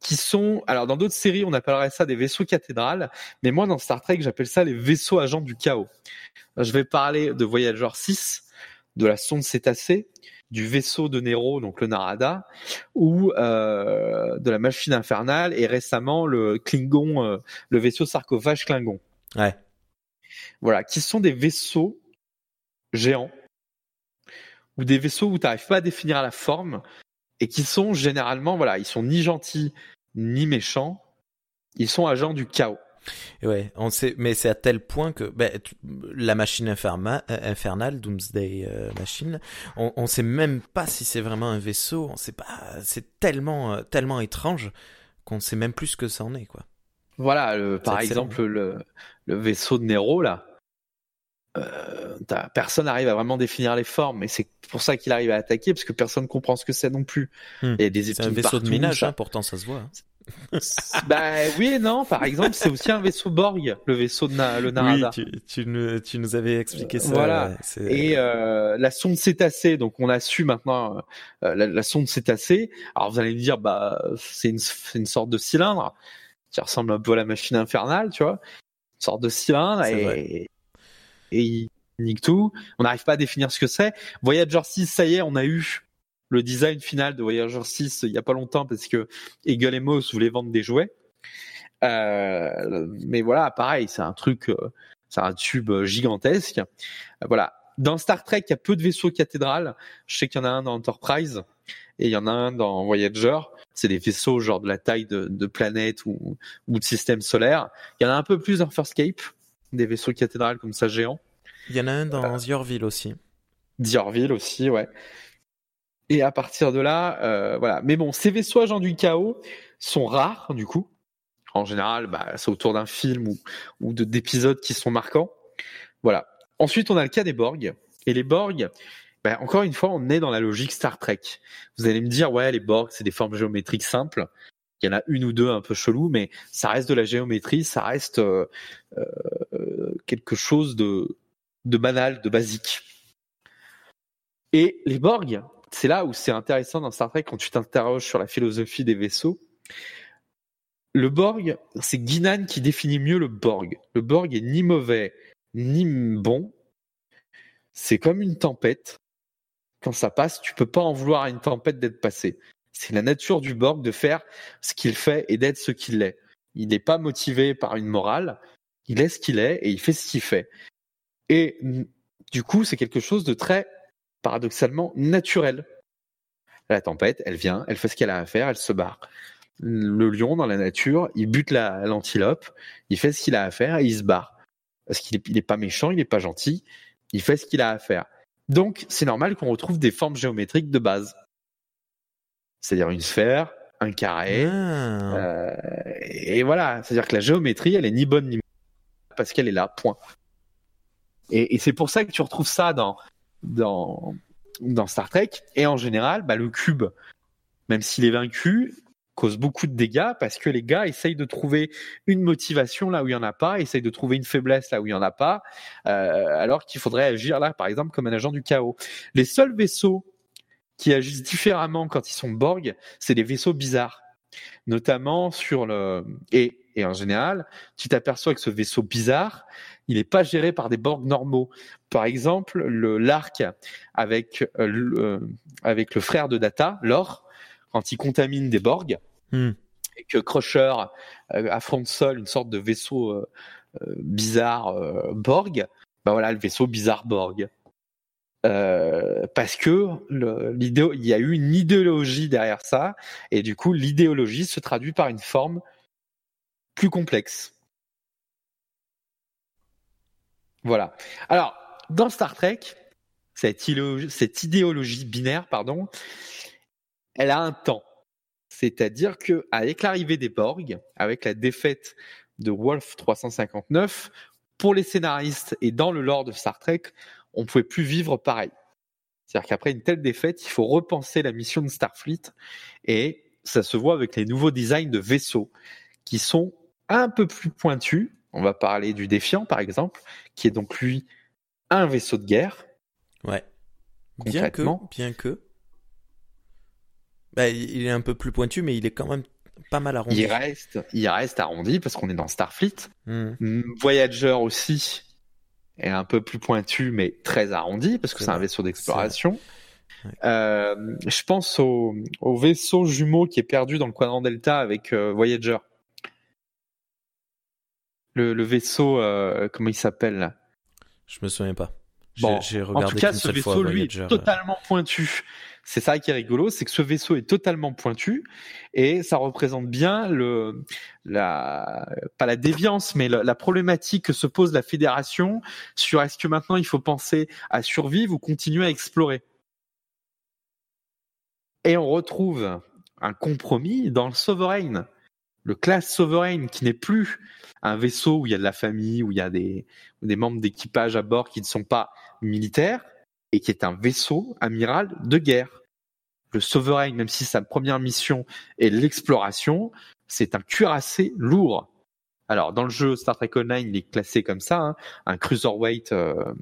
qui sont, alors dans d'autres séries, on appellerait ça des vaisseaux cathédrales, mais moi dans Star Trek, j'appelle ça les vaisseaux agents du chaos. Je vais parler de Voyager 6, de la sonde cétacée, du vaisseau de Nero, donc le Narada, ou euh, de la machine infernale, et récemment le Klingon, euh, le vaisseau sarcophage Klingon. Ouais. Voilà, qui sont des vaisseaux géants, ou des vaisseaux où tu n'arrives pas à définir la forme, et qui sont généralement, voilà, ils sont ni gentils ni méchants, ils sont agents du chaos. Ouais, on sait, mais c'est à tel point que ben, la machine infernale, infernale Doomsday euh, Machine, on, on sait même pas si c'est vraiment un vaisseau. On sait pas, c'est tellement, euh, tellement étrange qu'on sait même plus ce que ça en est, quoi. Voilà, par exemple le, le vaisseau de Nero là, euh, personne n'arrive à vraiment définir les formes, et c'est pour ça qu'il arrive à attaquer, parce que personne comprend ce que c'est non plus. Hmm. des c'est un vaisseau de minage, hein, pourtant ça se voit. Hein. bah oui et non. Par exemple, c'est aussi un vaisseau Borg, le vaisseau de le Narada. Oui, tu, tu, nous, tu nous avais expliqué ça. Voilà. Et euh, la sonde cétacée, donc on a su maintenant euh, la, la, sonde cétacée. Alors vous allez me dire, bah c'est une, une sorte de cylindre qui ressemble un peu à la machine infernale, tu vois, une sorte de cylindre et, et il nique tout. On n'arrive pas à définir ce que c'est. Voyager 6, ça y est, on a eu le design final de Voyager 6 il y a pas longtemps parce que Eagle et Moss voulaient vendre des jouets. Euh, mais voilà, pareil, c'est un truc, euh, c'est un tube gigantesque. Euh, voilà. Dans Star Trek, il y a peu de vaisseaux cathédrales. Je sais qu'il y en a un dans Enterprise et il y en a un dans Voyager. C'est des vaisseaux genre de la taille de, planètes ou, ou de systèmes solaires. Il y en a un peu plus dans First Cape, des vaisseaux cathédrales comme ça géants. Il y en a un dans Ziorville aussi. Ziorville aussi, ouais. Et à partir de là, euh, voilà. Mais bon, ces vaisseaux agents du chaos sont rares, du coup. En général, bah, c'est autour d'un film ou, ou d'épisodes qui sont marquants. Voilà. Ensuite, on a le cas des Borg. Et les Borg, bah, encore une fois, on est dans la logique Star Trek. Vous allez me dire, ouais, les Borg, c'est des formes géométriques simples. Il y en a une ou deux un peu chelou, mais ça reste de la géométrie, ça reste euh, euh, quelque chose de, banal, de basique. Et les Borg, c'est là où c'est intéressant dans Star Trek quand tu t'interroges sur la philosophie des vaisseaux. Le Borg, c'est Guinan qui définit mieux le Borg. Le Borg est ni mauvais ni bon. C'est comme une tempête. Quand ça passe, tu peux pas en vouloir à une tempête d'être passée. C'est la nature du Borg de faire ce qu'il fait et d'être ce qu'il est. Il n'est pas motivé par une morale. Il est ce qu'il est et il fait ce qu'il fait. Et du coup, c'est quelque chose de très paradoxalement naturel. La tempête, elle vient, elle fait ce qu'elle a à faire, elle se barre. Le lion dans la nature, il bute l'antilope, il fait ce qu'il a à faire et il se barre. Parce qu'il n'est pas méchant, il n'est pas gentil, il fait ce qu'il a à faire. Donc, c'est normal qu'on retrouve des formes géométriques de base. C'est-à-dire une sphère, un carré. Ah. Euh, et voilà, c'est-à-dire que la géométrie, elle est ni bonne ni mauvaise parce qu'elle est là, point. Et, c'est pour ça que tu retrouves ça dans, dans, dans Star Trek. Et en général, bah, le cube, même s'il est vaincu, cause beaucoup de dégâts parce que les gars essayent de trouver une motivation là où il n'y en a pas, essayent de trouver une faiblesse là où il n'y en a pas, euh, alors qu'il faudrait agir là, par exemple, comme un agent du chaos. Les seuls vaisseaux qui agissent différemment quand ils sont Borg, c'est des vaisseaux bizarres, notamment sur le et et en général, tu t'aperçois que ce vaisseau bizarre, il n'est pas géré par des Borg normaux. Par exemple, le l'arc avec euh, le, euh, avec le frère de Data, Lor, quand il contamine des Borg, hmm. et que Crusher euh, affronte seul une sorte de vaisseau bizarre Borg, bah voilà le vaisseau bizarre Borg. parce que il y a eu une idéologie derrière ça, et du coup l'idéologie se traduit par une forme plus complexe. Voilà. Alors, dans Star Trek, cette idéologie, binaire, pardon, elle a un temps. C'est-à-dire que avec l'arrivée des Borg, avec la défaite de Wolf 359, pour les scénaristes et dans le lore de Star Trek, on pouvait plus vivre pareil. C'est-à-dire qu'après une telle défaite, il faut repenser la mission de Starfleet et ça se voit avec les nouveaux designs de vaisseaux qui sont un peu plus pointu. On va parler du Défiant, par exemple, qui est donc lui un vaisseau de guerre. Ouais. Bien que, bien que. Bah, il est un peu plus pointu, mais il est quand même pas mal arrondi. Il reste, il reste arrondi parce qu'on est dans Starfleet. Hmm. Voyager aussi est un peu plus pointu, mais très arrondi parce que c'est un vaisseau d'exploration. Euh, je pense au, vaisseau jumeau qui est perdu dans le quadrant delta avec euh, Voyager le, vaisseau, euh, comment il s'appelle là? Je me souviens pas. Bon, en tout cas, ce vaisseau, lui, est totalement pointu. C'est ça qui est rigolo, c'est que ce vaisseau est totalement pointu et ça représente bien le, la, pas la déviance, mais la, problématique que se pose la fédération sur est-ce que maintenant il faut penser à survivre ou continuer à explorer. Et on retrouve un compromis dans le Sovereign le classe Sovereign, qui n'est plus un vaisseau où il y a de la famille, où il y a des, des membres d'équipage à bord qui ne sont pas militaires, et qui est un vaisseau amiral de guerre. le Sovereign, même si sa première mission est l'exploration, c'est un cuirassé lourd. Alors dans le jeu Star Trek Online, il est classé comme ça, hein, un cruiserweight, euh,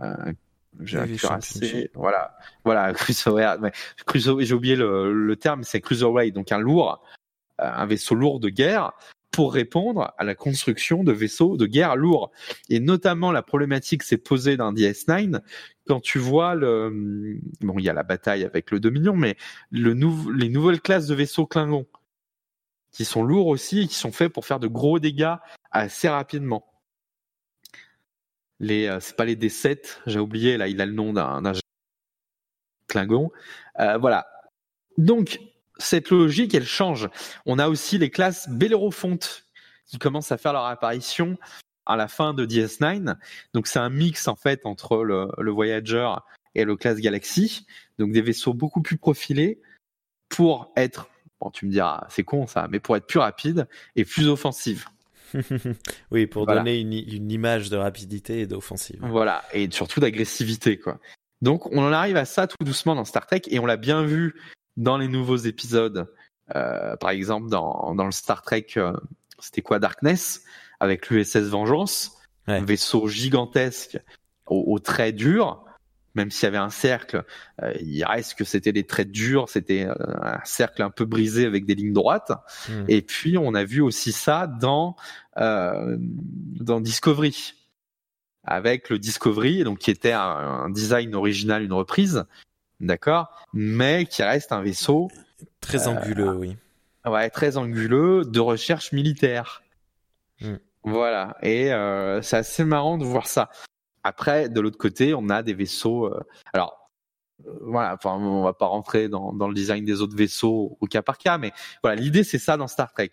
euh, j'ai un cuirassé, voilà, voilà, cruiserweight. j'ai oublié le, le terme, c'est cruiserweight, donc un lourd, un vaisseau lourd de guerre pour répondre à la construction de vaisseaux de guerre lourds. Et notamment, la problématique s'est posée dans DS9 quand tu vois le, bon, il y a la bataille avec le Dominion, mais le les nouvelles classes de vaisseaux Klingon qui sont lourds aussi et qui sont faits pour faire de gros dégâts assez rapidement. Les, euh, c'est pas les D7, j'ai oublié, là, il a le nom d'un, Klingon. Euh, voilà. Donc, cette logique, elle change. On a aussi les classes Bellerophonte qui commencent à faire leur apparition à la fin de DS9. Donc c'est un mix en fait entre le, le Voyager et le classe Galaxy. Donc des vaisseaux beaucoup plus profilés pour être, bon tu me diras c'est con ça, mais pour être plus rapide et plus offensive. oui, pour donner une, une, image de rapidité et d'offensive. Voilà, et surtout d'agressivité quoi. Donc on en arrive à ça tout doucement dans Star Trek et on l'a bien vu dans les nouveaux épisodes, euh, par exemple dans, dans le Star Trek, euh, c'était quoi Darkness, avec l'USS Vengeance, un vaisseau gigantesque aux, traits durs, même s'il y avait un cercle, euh, il reste que c'était des traits durs, c'était un cercle un peu brisé avec des lignes droites. Hmm. Et puis on a vu aussi ça dans dans Discovery, avec le Discovery, donc qui était un design original, une reprise, d'accord, mais qui reste un vaisseau très anguleux, oui. Ouais, très anguleux de recherche militaire. Hmm. Voilà, et euh, c'est assez marrant de voir ça. Après, de l'autre côté, on a des vaisseaux. Euh, alors, euh, voilà, enfin, on va pas rentrer dans, dans, le design des autres vaisseaux au cas par cas, mais voilà, l'idée c'est ça dans Star Trek.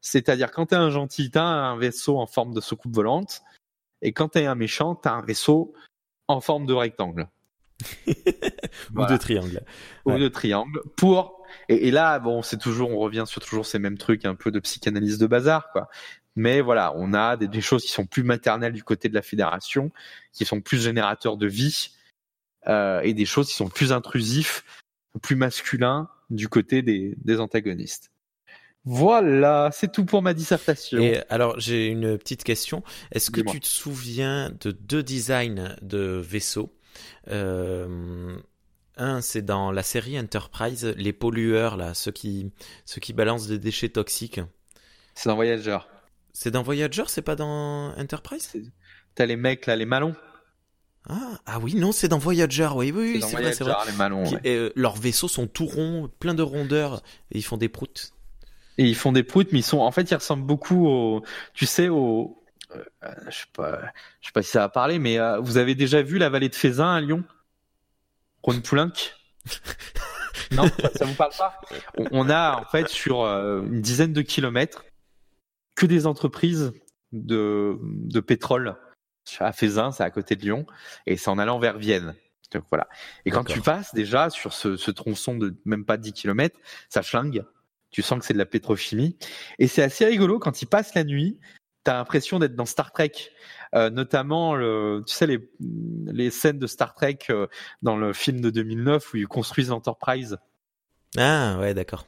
C'est-à-dire quand t'es un gentil, t'as un vaisseau en forme de soucoupe volante, et quand t'es un méchant, t'as un vaisseau en forme de rectangle. Ou de triangle. Ou de triangle. Pour et, là, bon, c'est toujours, on revient sur toujours ces mêmes trucs, un peu de psychanalyse de bazar, quoi. Mais voilà, on a des, choses qui sont plus maternelles du côté de la fédération, qui sont plus générateurs de vie, euh, et des choses qui sont plus intrusifs, plus masculins du côté des, des antagonistes. Voilà, c'est tout pour ma dissertation. Et alors, j'ai une petite question. Est-ce que tu te souviens de deux designs de vaisseaux? Un, c'est dans la série Enterprise, les pollueurs, là, ceux qui, ceux qui balancent des déchets toxiques. C'est dans Voyager. C'est dans Voyager, c'est pas dans Enterprise? T'as les mecs, là, les malons. Ah, ah oui, non, c'est dans Voyager, oui, oui, c'est vrai, c'est vrai. Les malons, euh, leurs vaisseaux sont tout ronds, pleins de rondeurs, et ils font des proutes. Et ils font des proutes, mais ils sont, en fait, ils ressemblent beaucoup au, tu sais, au, euh, je sais pas, je sais pas si ça va parler, mais euh, vous avez déjà vu la vallée de Fézin à Lyon? Ron Poulenc Non, ça vous parle pas? On, a en fait sur euh, une dizaine de kilomètres que des entreprises de, de pétrole à Fézin, c'est à côté de Lyon, et c'est en allant vers Vienne. Donc voilà. Et quand tu passes déjà sur ce, ce tronçon de même pas 10 kilomètres, ça flingue. Tu sens que c'est de la pétrochimie. Et c'est assez rigolo quand ils passent la nuit t'as l'impression d'être dans Star Trek. Euh, notamment, le, tu sais, les, les scènes de Star Trek euh, dans le film de 2009 où ils construisent l'Enterprise. Ah ouais, d'accord.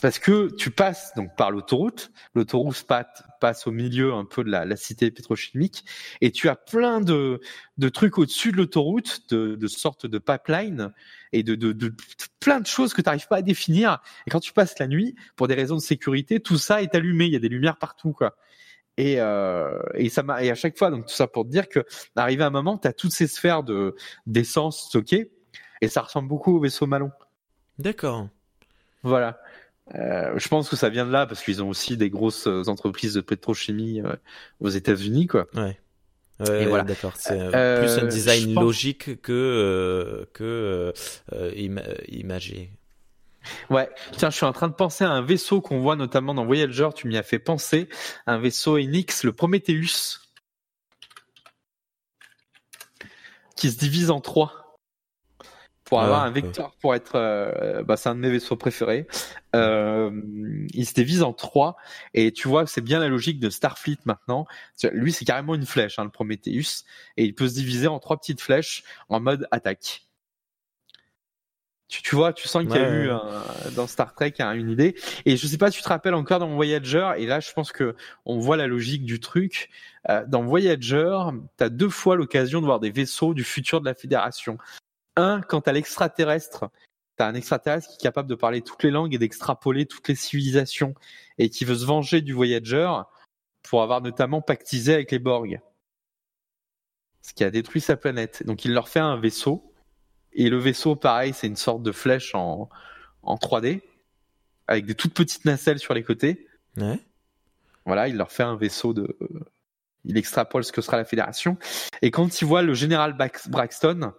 Parce que tu passes donc par l'autoroute, l'autoroute passe au milieu un peu de la, la, cité pétrochimique, et tu as plein de, de trucs au-dessus de l'autoroute, de, de sortes de pipeline et de, de, de, plein de choses que tu n'arrives pas à définir. Et quand tu passes la nuit, pour des raisons de sécurité, tout ça est allumé, il y a des lumières partout, quoi. Et, euh, et ça m'a et à chaque fois donc tout ça pour te dire que arrivé à un moment tu as toutes ces sphères de d'essence stockées et ça ressemble beaucoup au vaisseau Malon. D'accord. Voilà. Euh, je pense que ça vient de là parce qu'ils ont aussi des grosses entreprises de pétrochimie euh, aux États-Unis quoi. Ouais. Ouais, voilà. d'accord. C'est euh, plus un design logique que euh, que imagé. Ouais, tiens, je suis en train de penser à un vaisseau qu'on voit notamment dans Voyager, tu m'y as fait penser, un vaisseau Enix, le Prometheus, qui se divise en trois. Pour avoir un vecteur, pour être, euh, bah, c'est un de mes vaisseaux préférés. Euh, il se divise en trois. Et tu vois, c'est bien la logique de Starfleet maintenant. Lui, c'est carrément une flèche, hein, le Prometheus, et il peut se diviser en trois petites flèches en mode attaque. Tu, vois, tu sens qu'il y a eu dans Star Trek une idée. Et je sais pas, si tu te rappelles encore dans Voyager. Et là, je pense que on voit la logique du truc. Euh, dans Voyager, tu as deux fois l'occasion de voir des vaisseaux du futur de la Fédération. Un, quand t'as l'extraterrestre, t'as un extraterrestre qui est capable de parler toutes les langues et d'extrapoler toutes les civilisations et qui veut se venger du Voyager pour avoir notamment pactisé avec les Borg. Ce qui a détruit sa planète. Donc il leur fait un vaisseau et le vaisseau, pareil, c'est une sorte de flèche en, en 3D, avec des toutes petites nacelles sur les côtés. Ouais. Voilà, il leur fait un vaisseau de. Il extrapole ce que sera la fédération. Et quand il voit le général Braxton,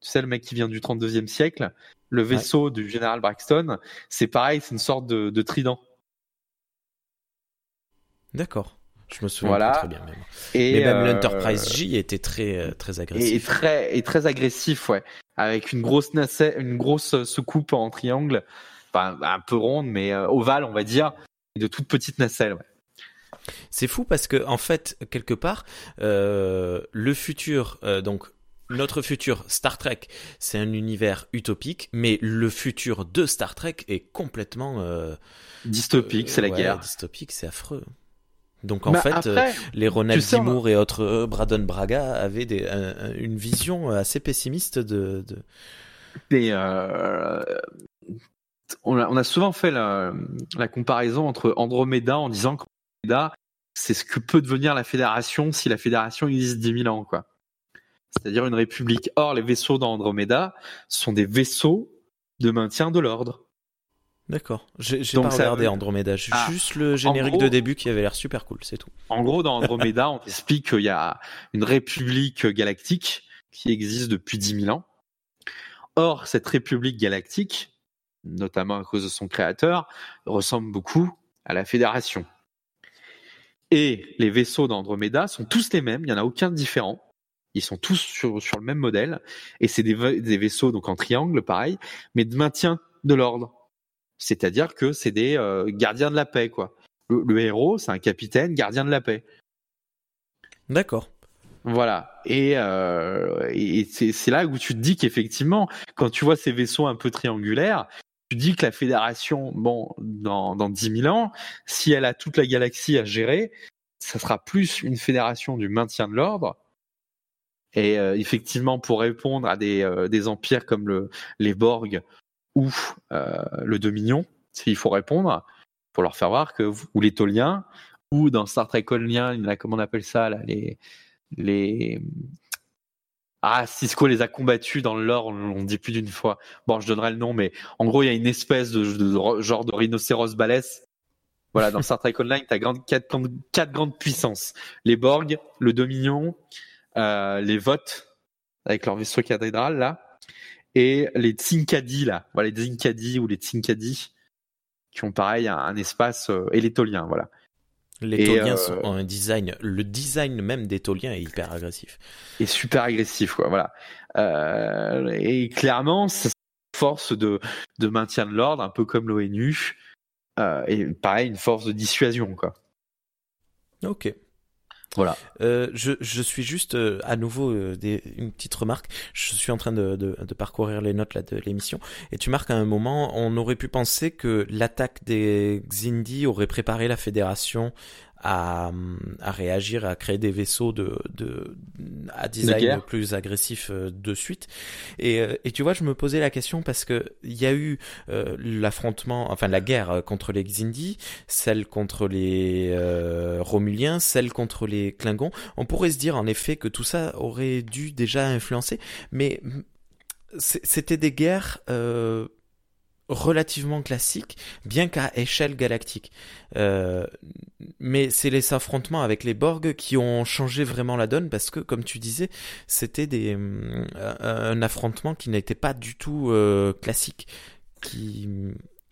tu sais, le mec qui vient du 32e siècle, le vaisseau du général Braxton, c'est pareil, c'est une sorte de, de trident. D'accord. Je me souviens voilà. très bien même. Et Mais même euh, l'Enterprise J était très euh, très agressif. Et très et très agressif, ouais avec une grosse nacelle, une grosse secoupe en triangle, enfin, un peu ronde, mais euh, ovale, on va dire, et de toutes petites nacelles. C'est fou parce que en fait, quelque part, euh, le futur, euh, donc notre futur Star Trek, c'est un univers utopique, mais le futur de Star Trek est complètement dystopique. c'est la guerre. Dystopique, c'est affreux. Donc en bah, fait, euh, les Ronald D. Moore et autres euh, Braden Braga avaient des, une vision assez pessimiste de. de... Euh, on, a, on, a, souvent fait la, la, comparaison entre Andromeda en disant qu'Andromeda, c'est ce que peut devenir la fédération si la fédération existe 10 000 ans, quoi. C'est-à-dire une république. Or, les vaisseaux d'Andromeda sont des vaisseaux de maintien de l'ordre. D'accord. J'ai pas regardé Andromeda, ah, juste le générique de début qui avait l'air super cool, c'est tout. En gros, dans Andromeda, on t'explique qu'il y a une république galactique qui existe depuis 10 000 ans. Or, cette république galactique, notamment à cause de son créateur, ressemble beaucoup à la Fédération. Et les vaisseaux d'Andromeda sont tous les mêmes, il n'y en a aucun de différent. Ils sont tous sur, sur le même modèle. Et c'est des, des vaisseaux donc en triangle, pareil, mais de maintien de l'ordre c'est-à-dire que c'est des euh, gardiens de la paix, quoi. Le, héros, c'est un capitaine gardien de la paix. D'accord. Voilà. Et, euh, c'est là où tu te dis qu'effectivement, quand tu vois ces vaisseaux un peu triangulaires, tu dis que la fédération, bon, dans, dans 10 000 ans, si elle a toute la galaxie à gérer, ça sera plus une fédération du maintien de l'ordre. Et euh, effectivement, pour répondre à des, des empires comme le, les Borg ou euh, le Dominion, s'il faut répondre, pour leur faire voir que, ou les Toliens, ou dans Star Trek il a, comment on appelle ça, là, les, les, ah, Cisco les a combattus dans le lore, on, dit plus d'une fois. Bon, je donnerai le nom, mais en gros, il y a une espèce de, genre de rhinocéros balèze. Voilà, dans Star Trek Online, tu as quatre, quatre, grandes puissances. Les Borg, le Dominion, euh, les Votes, avec leur vaisseau cathédrale, là, et les Tsinkadi là, voilà les Tsinkadi ou les Tsinkadi qui ont pareil un, espace euh, et les Toliens, voilà. Les Toliens euh, ont un design, le design même des Toliens est hyper agressif. Et super agressif, quoi, voilà. Euh, et clairement, c'est une force de, de maintien de l'ordre, un peu comme l'ONU, et pareil, une force de dissuasion, quoi. Ok. Voilà. Euh, je, je, suis juste euh, à nouveau euh, des, une petite remarque. Je suis en train de, de, de parcourir les notes là de l'émission et tu marques à un moment, on aurait pu penser que l'attaque des Xindi aurait préparé la fédération à, à réagir, à créer des vaisseaux de, de à design plus agressif euh, de suite. Et, euh, et tu vois, je me posais la question parce que il y a eu euh, l'affrontement, enfin la guerre contre les Xindi, celle contre les euh, Romuliens, celle contre les Klingons. On pourrait se dire en effet que tout ça aurait dû déjà influencer, mais c'était des guerres euh, relativement classique, bien qu'à échelle galactique. Euh, mais c'est les affrontements avec les Borg qui ont changé vraiment la donne parce que, comme tu disais, c'était des euh, un affrontement qui n'était pas du tout euh, classique, qui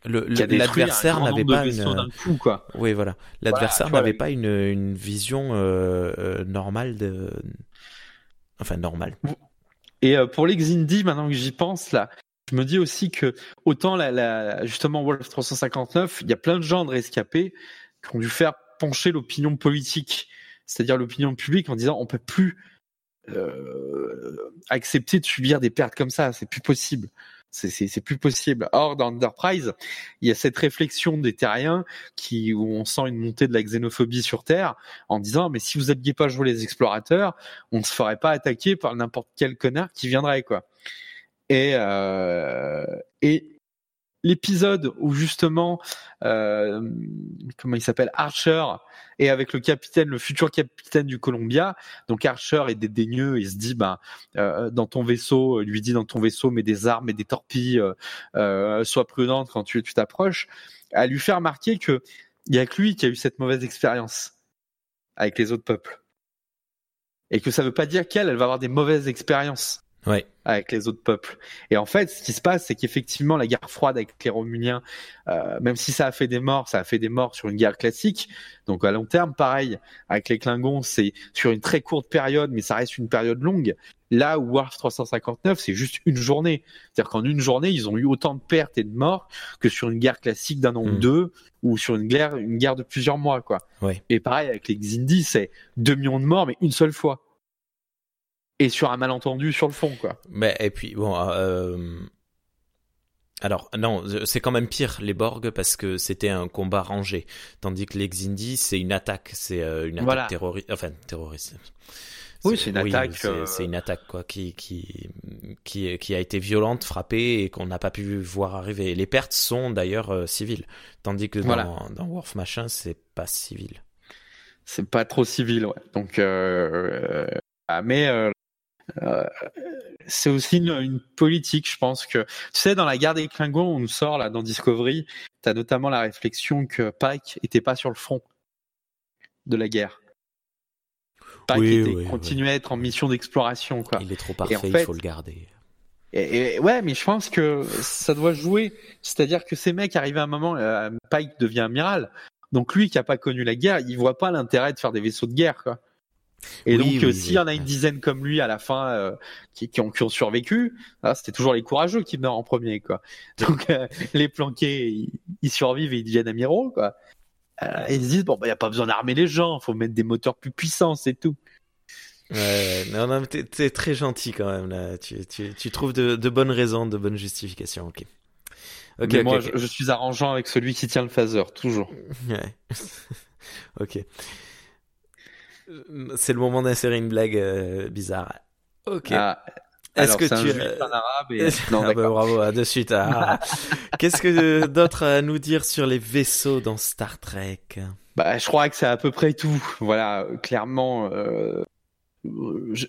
l'adversaire n'avait pas une coup, quoi. oui voilà l'adversaire n'avait pas une, une vision euh, normale de enfin normale et pour les Xindi maintenant que j'y pense là je me dis aussi que autant la, la justement Wolf 359, il y a plein de gens de rescapés qui ont dû faire pencher l'opinion politique, c'est-à-dire l'opinion publique en disant on peut plus euh, accepter de subir des pertes comme ça, c'est plus possible. C'est plus possible. Or, dans Enterprise, il y a cette réflexion des terriens qui, où on sent une montée de la xénophobie sur Terre en disant, mais si vous aviez pas joué les explorateurs, on ne se ferait pas attaquer par n'importe quel connard qui viendrait, quoi. Et, euh, et l'épisode où justement, euh, comment il s'appelle, Archer est avec le capitaine, le futur capitaine du Columbia. Donc Archer est dédaigneux, il se dit, ben, euh, dans ton vaisseau, lui dit dans ton vaisseau, mets des armes et des torpilles, euh, euh sois prudente quand tu t'approches, à lui faire remarquer que il y a que lui qui a eu cette mauvaise expérience avec les autres peuples. Et que ça veut pas dire qu'elle, elle va avoir des mauvaises expériences ouais. avec les autres peuples. Et en fait, ce qui se passe, c'est qu'effectivement, la guerre froide avec les Romuliens, euh, même si ça a fait des morts, ça a fait des morts sur une guerre classique. Donc à long terme, pareil, avec les Klingons, c'est sur une très courte période, mais ça reste une période longue. Là où Warf 359, c'est juste une journée. C'est-à-dire qu'en une journée, ils ont eu autant de pertes et de morts que sur une guerre classique d'un an ou hmm. deux, ou sur une guerre, une guerre de plusieurs mois, quoi. Ouais. Et pareil avec les Xindi, c'est 2 millions de morts, mais une seule fois et sur un malentendu sur le fond, quoi. Mais et puis bon. Euh... Alors non, c'est quand même pire les Borg parce que c'était un combat rangé, tandis que les Xindi c'est une attaque, c'est euh, une attaque terroriste, enfin terroriste. Oui, c'est une attaque. Euh, c'est une attaque quoi, qui qui qui qui a été violente, frappée et qu'on n'a pas pu voir arriver. Les pertes sont d'ailleurs euh, civiles, tandis que dans, dans Worf machin c'est pas civil. C'est pas trop civil, ouais. Donc, euh, mais euh, c'est aussi une, politique, je pense que tu sais dans la guerre des Klingons, on nous sort là dans Discovery, tu as notamment la réflexion que Pike était pas sur le front de la guerre. Pike était, continuait à être en mission d'exploration quoi. Il est trop parfait, il faut le garder. Et, ouais, mais je pense que ça doit jouer. C'est-à-dire que ces mecs arrivent à un moment, euh, Pike devient amiral. Donc lui qui a pas connu la guerre, il voit pas l'intérêt de faire des vaisseaux de guerre quoi. Et donc, euh, s'il y en a une dizaine comme lui à la fin euh, qui, qui, ont, qui, ont, survécu, ah, c'était toujours les courageux qui meurent en premier, quoi. Donc, euh, les planqués, ils, survivent et ils deviennent amiraux, quoi. ils se disent bon, bah, y a pas besoin d'armer les gens, faut mettre des moteurs plus puissants, c'est tout. Ouais, non, non, t'es, très gentil quand même là. Tu, tu, tu trouves de, de, bonnes raisons, de bonnes justifications. Ok. Ok. moi, Je, je, suis arrangeant avec celui qui tient le phaser, toujours. Ouais. ok. C'est le moment d'insérer une blague euh, bizarre. Ok. Ah, Est-ce que tu un arabe et... non, ah bah, bravo, de suite. Ah. Qu'est-ce que d'autre à nous dire sur les vaisseaux dans Star Trek? Bah, je crois que c'est à peu près tout. Voilà, clairement. Euh,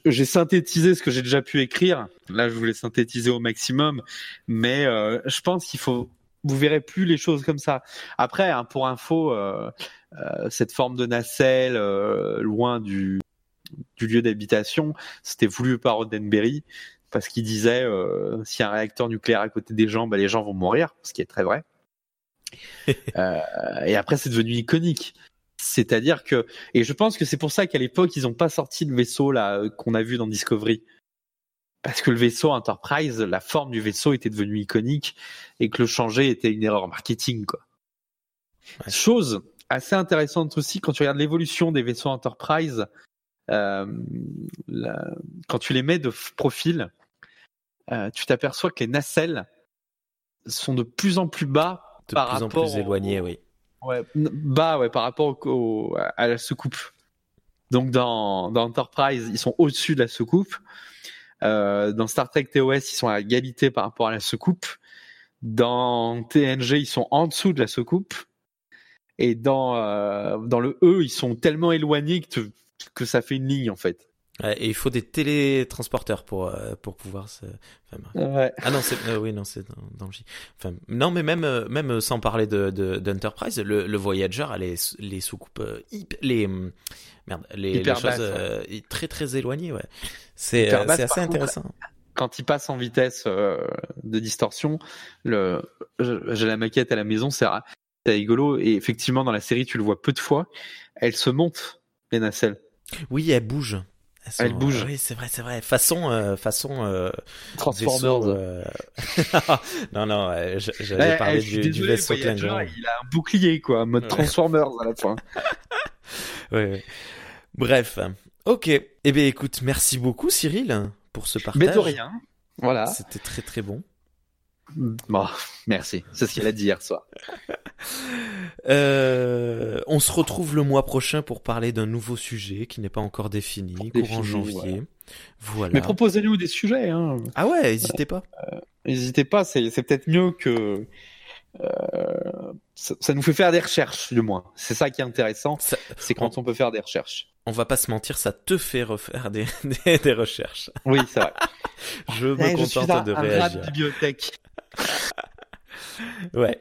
j'ai synthétisé ce que j'ai déjà pu écrire. Là, je voulais synthétiser au maximum, mais euh, je pense qu'il faut. Vous verrez plus les choses comme ça. Après, hein, pour info, euh, euh, cette forme de nacelle euh, loin du, du lieu d'habitation, c'était voulu par Roddenberry parce qu'il disait euh, s'il y a un réacteur nucléaire à côté des gens, bah, les gens vont mourir, ce qui est très vrai. euh, et après, c'est devenu iconique. C'est-à-dire que, et je pense que c'est pour ça qu'à l'époque, ils n'ont pas sorti le vaisseau là qu'on a vu dans Discovery, parce que le vaisseau Enterprise, la forme du vaisseau était devenue iconique et que le changer était une erreur marketing, quoi. Chose assez intéressante aussi quand tu regardes l'évolution des vaisseaux Enterprise. Euh, quand tu les mets de profil, euh, tu t'aperçois que les nacelles sont de plus en plus bas de par plus rapport en plus oui. Ouais, bas, ouais, par rapport à la soucoupe. Donc dans, dans Enterprise, ils sont au-dessus de la soucoupe. Euh, dans Star Trek TOS, ils sont à égalité par rapport à la soucoupe. Dans TNG, ils sont en dessous de la soucoupe. Et dans, euh, dans le E, ils sont tellement éloignés que, que ça fait une ligne en fait. et il faut des télétransporteurs pour euh, pour pouvoir se. ouais. Ah non, c'est euh, oui non c'est dans, dans, le J. Enfin non mais même même sans parler de d'Enterprise, le, le Voyager a les les soucoupes les merde les, les choses très très éloignées ouais. C'est c'est assez intéressant. quand il passe en vitesse de distorsion, le j'ai la maquette à la maison, c'est rigolo. Et effectivement, dans la série, tu le vois peu de fois. Elle se monte, les nacelles. Oui, elle bouge. Elle bouge. oui, c'est vrai, c'est vrai. Façon, euh, façon. Euh, Transformers. euh... non, non, j'allais parler du, désolé, du vaisseau Il a un bouclier, quoi, mode Transformers à la fin. oui, oui. Bref. Ok. Eh bien, écoute, merci beaucoup, Cyril, pour ce partage. Mais de rien. Voilà. C'était très, très bon. Bon, merci. C'est ce qu'il a dit hier soir. Euh, on se retrouve le mois prochain pour parler d'un nouveau sujet qui n'est pas encore défini, courant janvier. Voilà. Mais proposez-nous des sujets. Hein. Ah ouais, n'hésitez pas. Euh, n'hésitez pas, c'est peut-être mieux que euh, ça, nous fait faire des recherches, du moins. C'est ça qui est intéressant, c'est quand on... peut faire des recherches. On va pas se mentir, ça te fait refaire des, des, recherches. Oui, c'est vrai. je me contente de réagir. bibliothèque. ouais.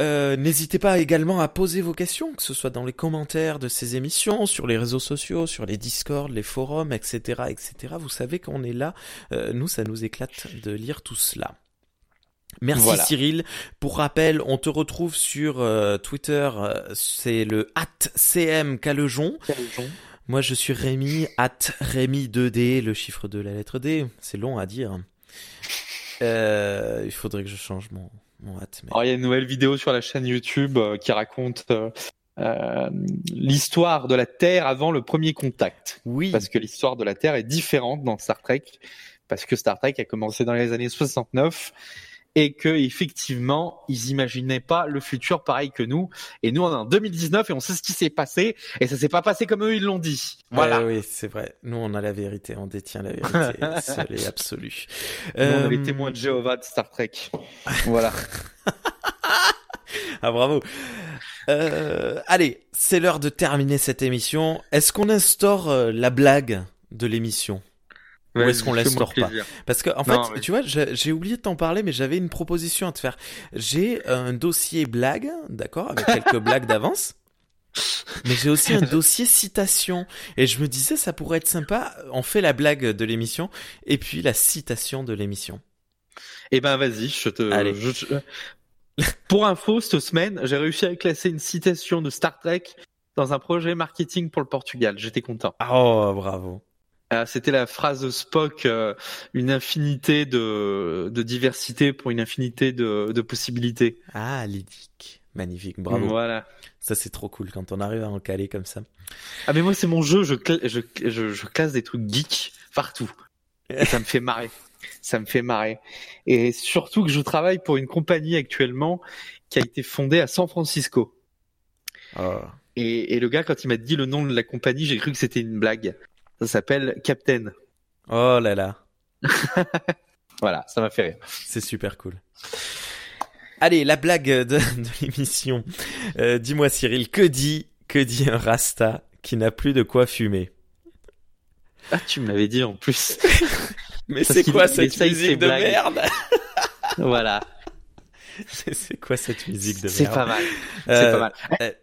Euh, N'hésitez pas également à poser vos questions, que ce soit dans les commentaires de ces émissions, sur les réseaux sociaux, sur les Discord, les forums, etc., etc. Vous savez qu'on est là. Euh, nous, ça nous éclate de lire tout cela. Merci Cyril. Pour rappel, on te retrouve sur euh, Twitter, euh, c'est le CM Calejon. Moi, je suis Rémi, at Rémi 2D, le chiffre de la lettre D. C'est long à dire. Euh, il faudrait que je change mon, mon hâte. il y a une nouvelle vidéo sur la chaîne YouTube qui raconte l'histoire de la Terre avant le premier contact. Oui. Parce que l'histoire de la Terre est différente dans Star Trek. Parce que Star Trek a commencé dans les années 69 et que effectivement ils imaginaient pas le futur pareil que nous. Et nous on est en 2019 et on sait ce qui s'est passé. Et ça s'est pas passé comme eux ils l'ont dit. Voilà. Oui c'est vrai. Nous on a la vérité. On détient la vérité seule et absolue. Nous, on est les euh, témoins de Jéhovah de Star Trek. Voilà. Ah bravo. Euh, allez c'est l'heure de terminer cette émission. Est-ce qu'on instaure euh, la blague de l'émission? Ou est-ce qu'on l'instaure pas Parce que en fait, tu vois, j'ai oublié de t'en parler, mais j'avais une proposition à te faire. J'ai un dossier blague, d'accord, avec quelques blagues d'avance. Mais j'ai aussi un dossier citation et je me disais ça pourrait être sympa. On fait la blague de l'émission et puis la citation de l'émission. Eh ben vas-y, je te. Allez. Pour info, cette semaine, j'ai réussi à classer une citation de Star Trek dans un projet marketing pour le Portugal. J'étais content. Oh bravo. Ah, c'était la phrase Spock, euh, une infinité de, de, diversité pour une infinité de, de possibilités. Ah, lydique. Magnifique, bravo. Voilà. Ça, c'est trop cool quand on arrive à en caler comme ça. Ah, mais moi, c'est mon jeu, je, je, je, je, classe des trucs geeks partout. Et ça me fait marrer. Ça me fait marrer. Et surtout que je travaille pour une compagnie actuellement qui a été fondée à San Francisco. Oh. Et, et le gars, quand il m'a dit le nom de la compagnie, j'ai cru que c'était une blague. Ça s'appelle Captain. Oh là là. voilà, ça m'a fait rire. C'est super cool. Allez, la blague de, l'émission. Euh, dis-moi Cyril, que dit, que dit un Rasta qui n'a plus de quoi fumer? Ah, tu me l'avais dit en plus. Mais c'est quoi cette musique de merde? Voilà. C'est quoi cette musique de merde? C'est pas mal. C'est pas mal.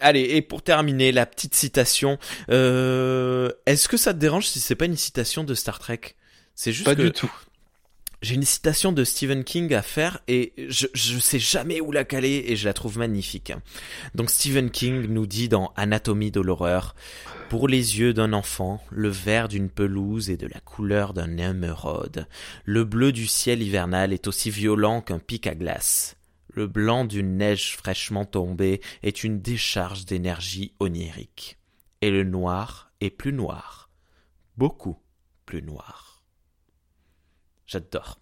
Allez, et pour terminer, la petite citation. Euh, Est-ce que ça te dérange si c'est pas une citation de Star Trek? C'est juste pas du tout. J'ai une citation de Stephen King à faire et je, je sais jamais où la caler et je la trouve magnifique. Donc Stephen King nous dit dans Anatomie de l'horreur, pour les yeux d'un enfant, le vert d'une pelouse est de la couleur d'un émeraude. Le bleu du ciel hivernal est aussi violent qu'un pic à glace. Le blanc d'une neige fraîchement tombée est une décharge d'énergie onirique. Et le noir est plus noir. Beaucoup plus noir. J'adore.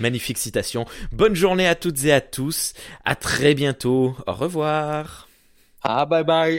Magnifique citation. Bonne journée à toutes et à tous. À très bientôt. Au revoir. Ah, bye bye.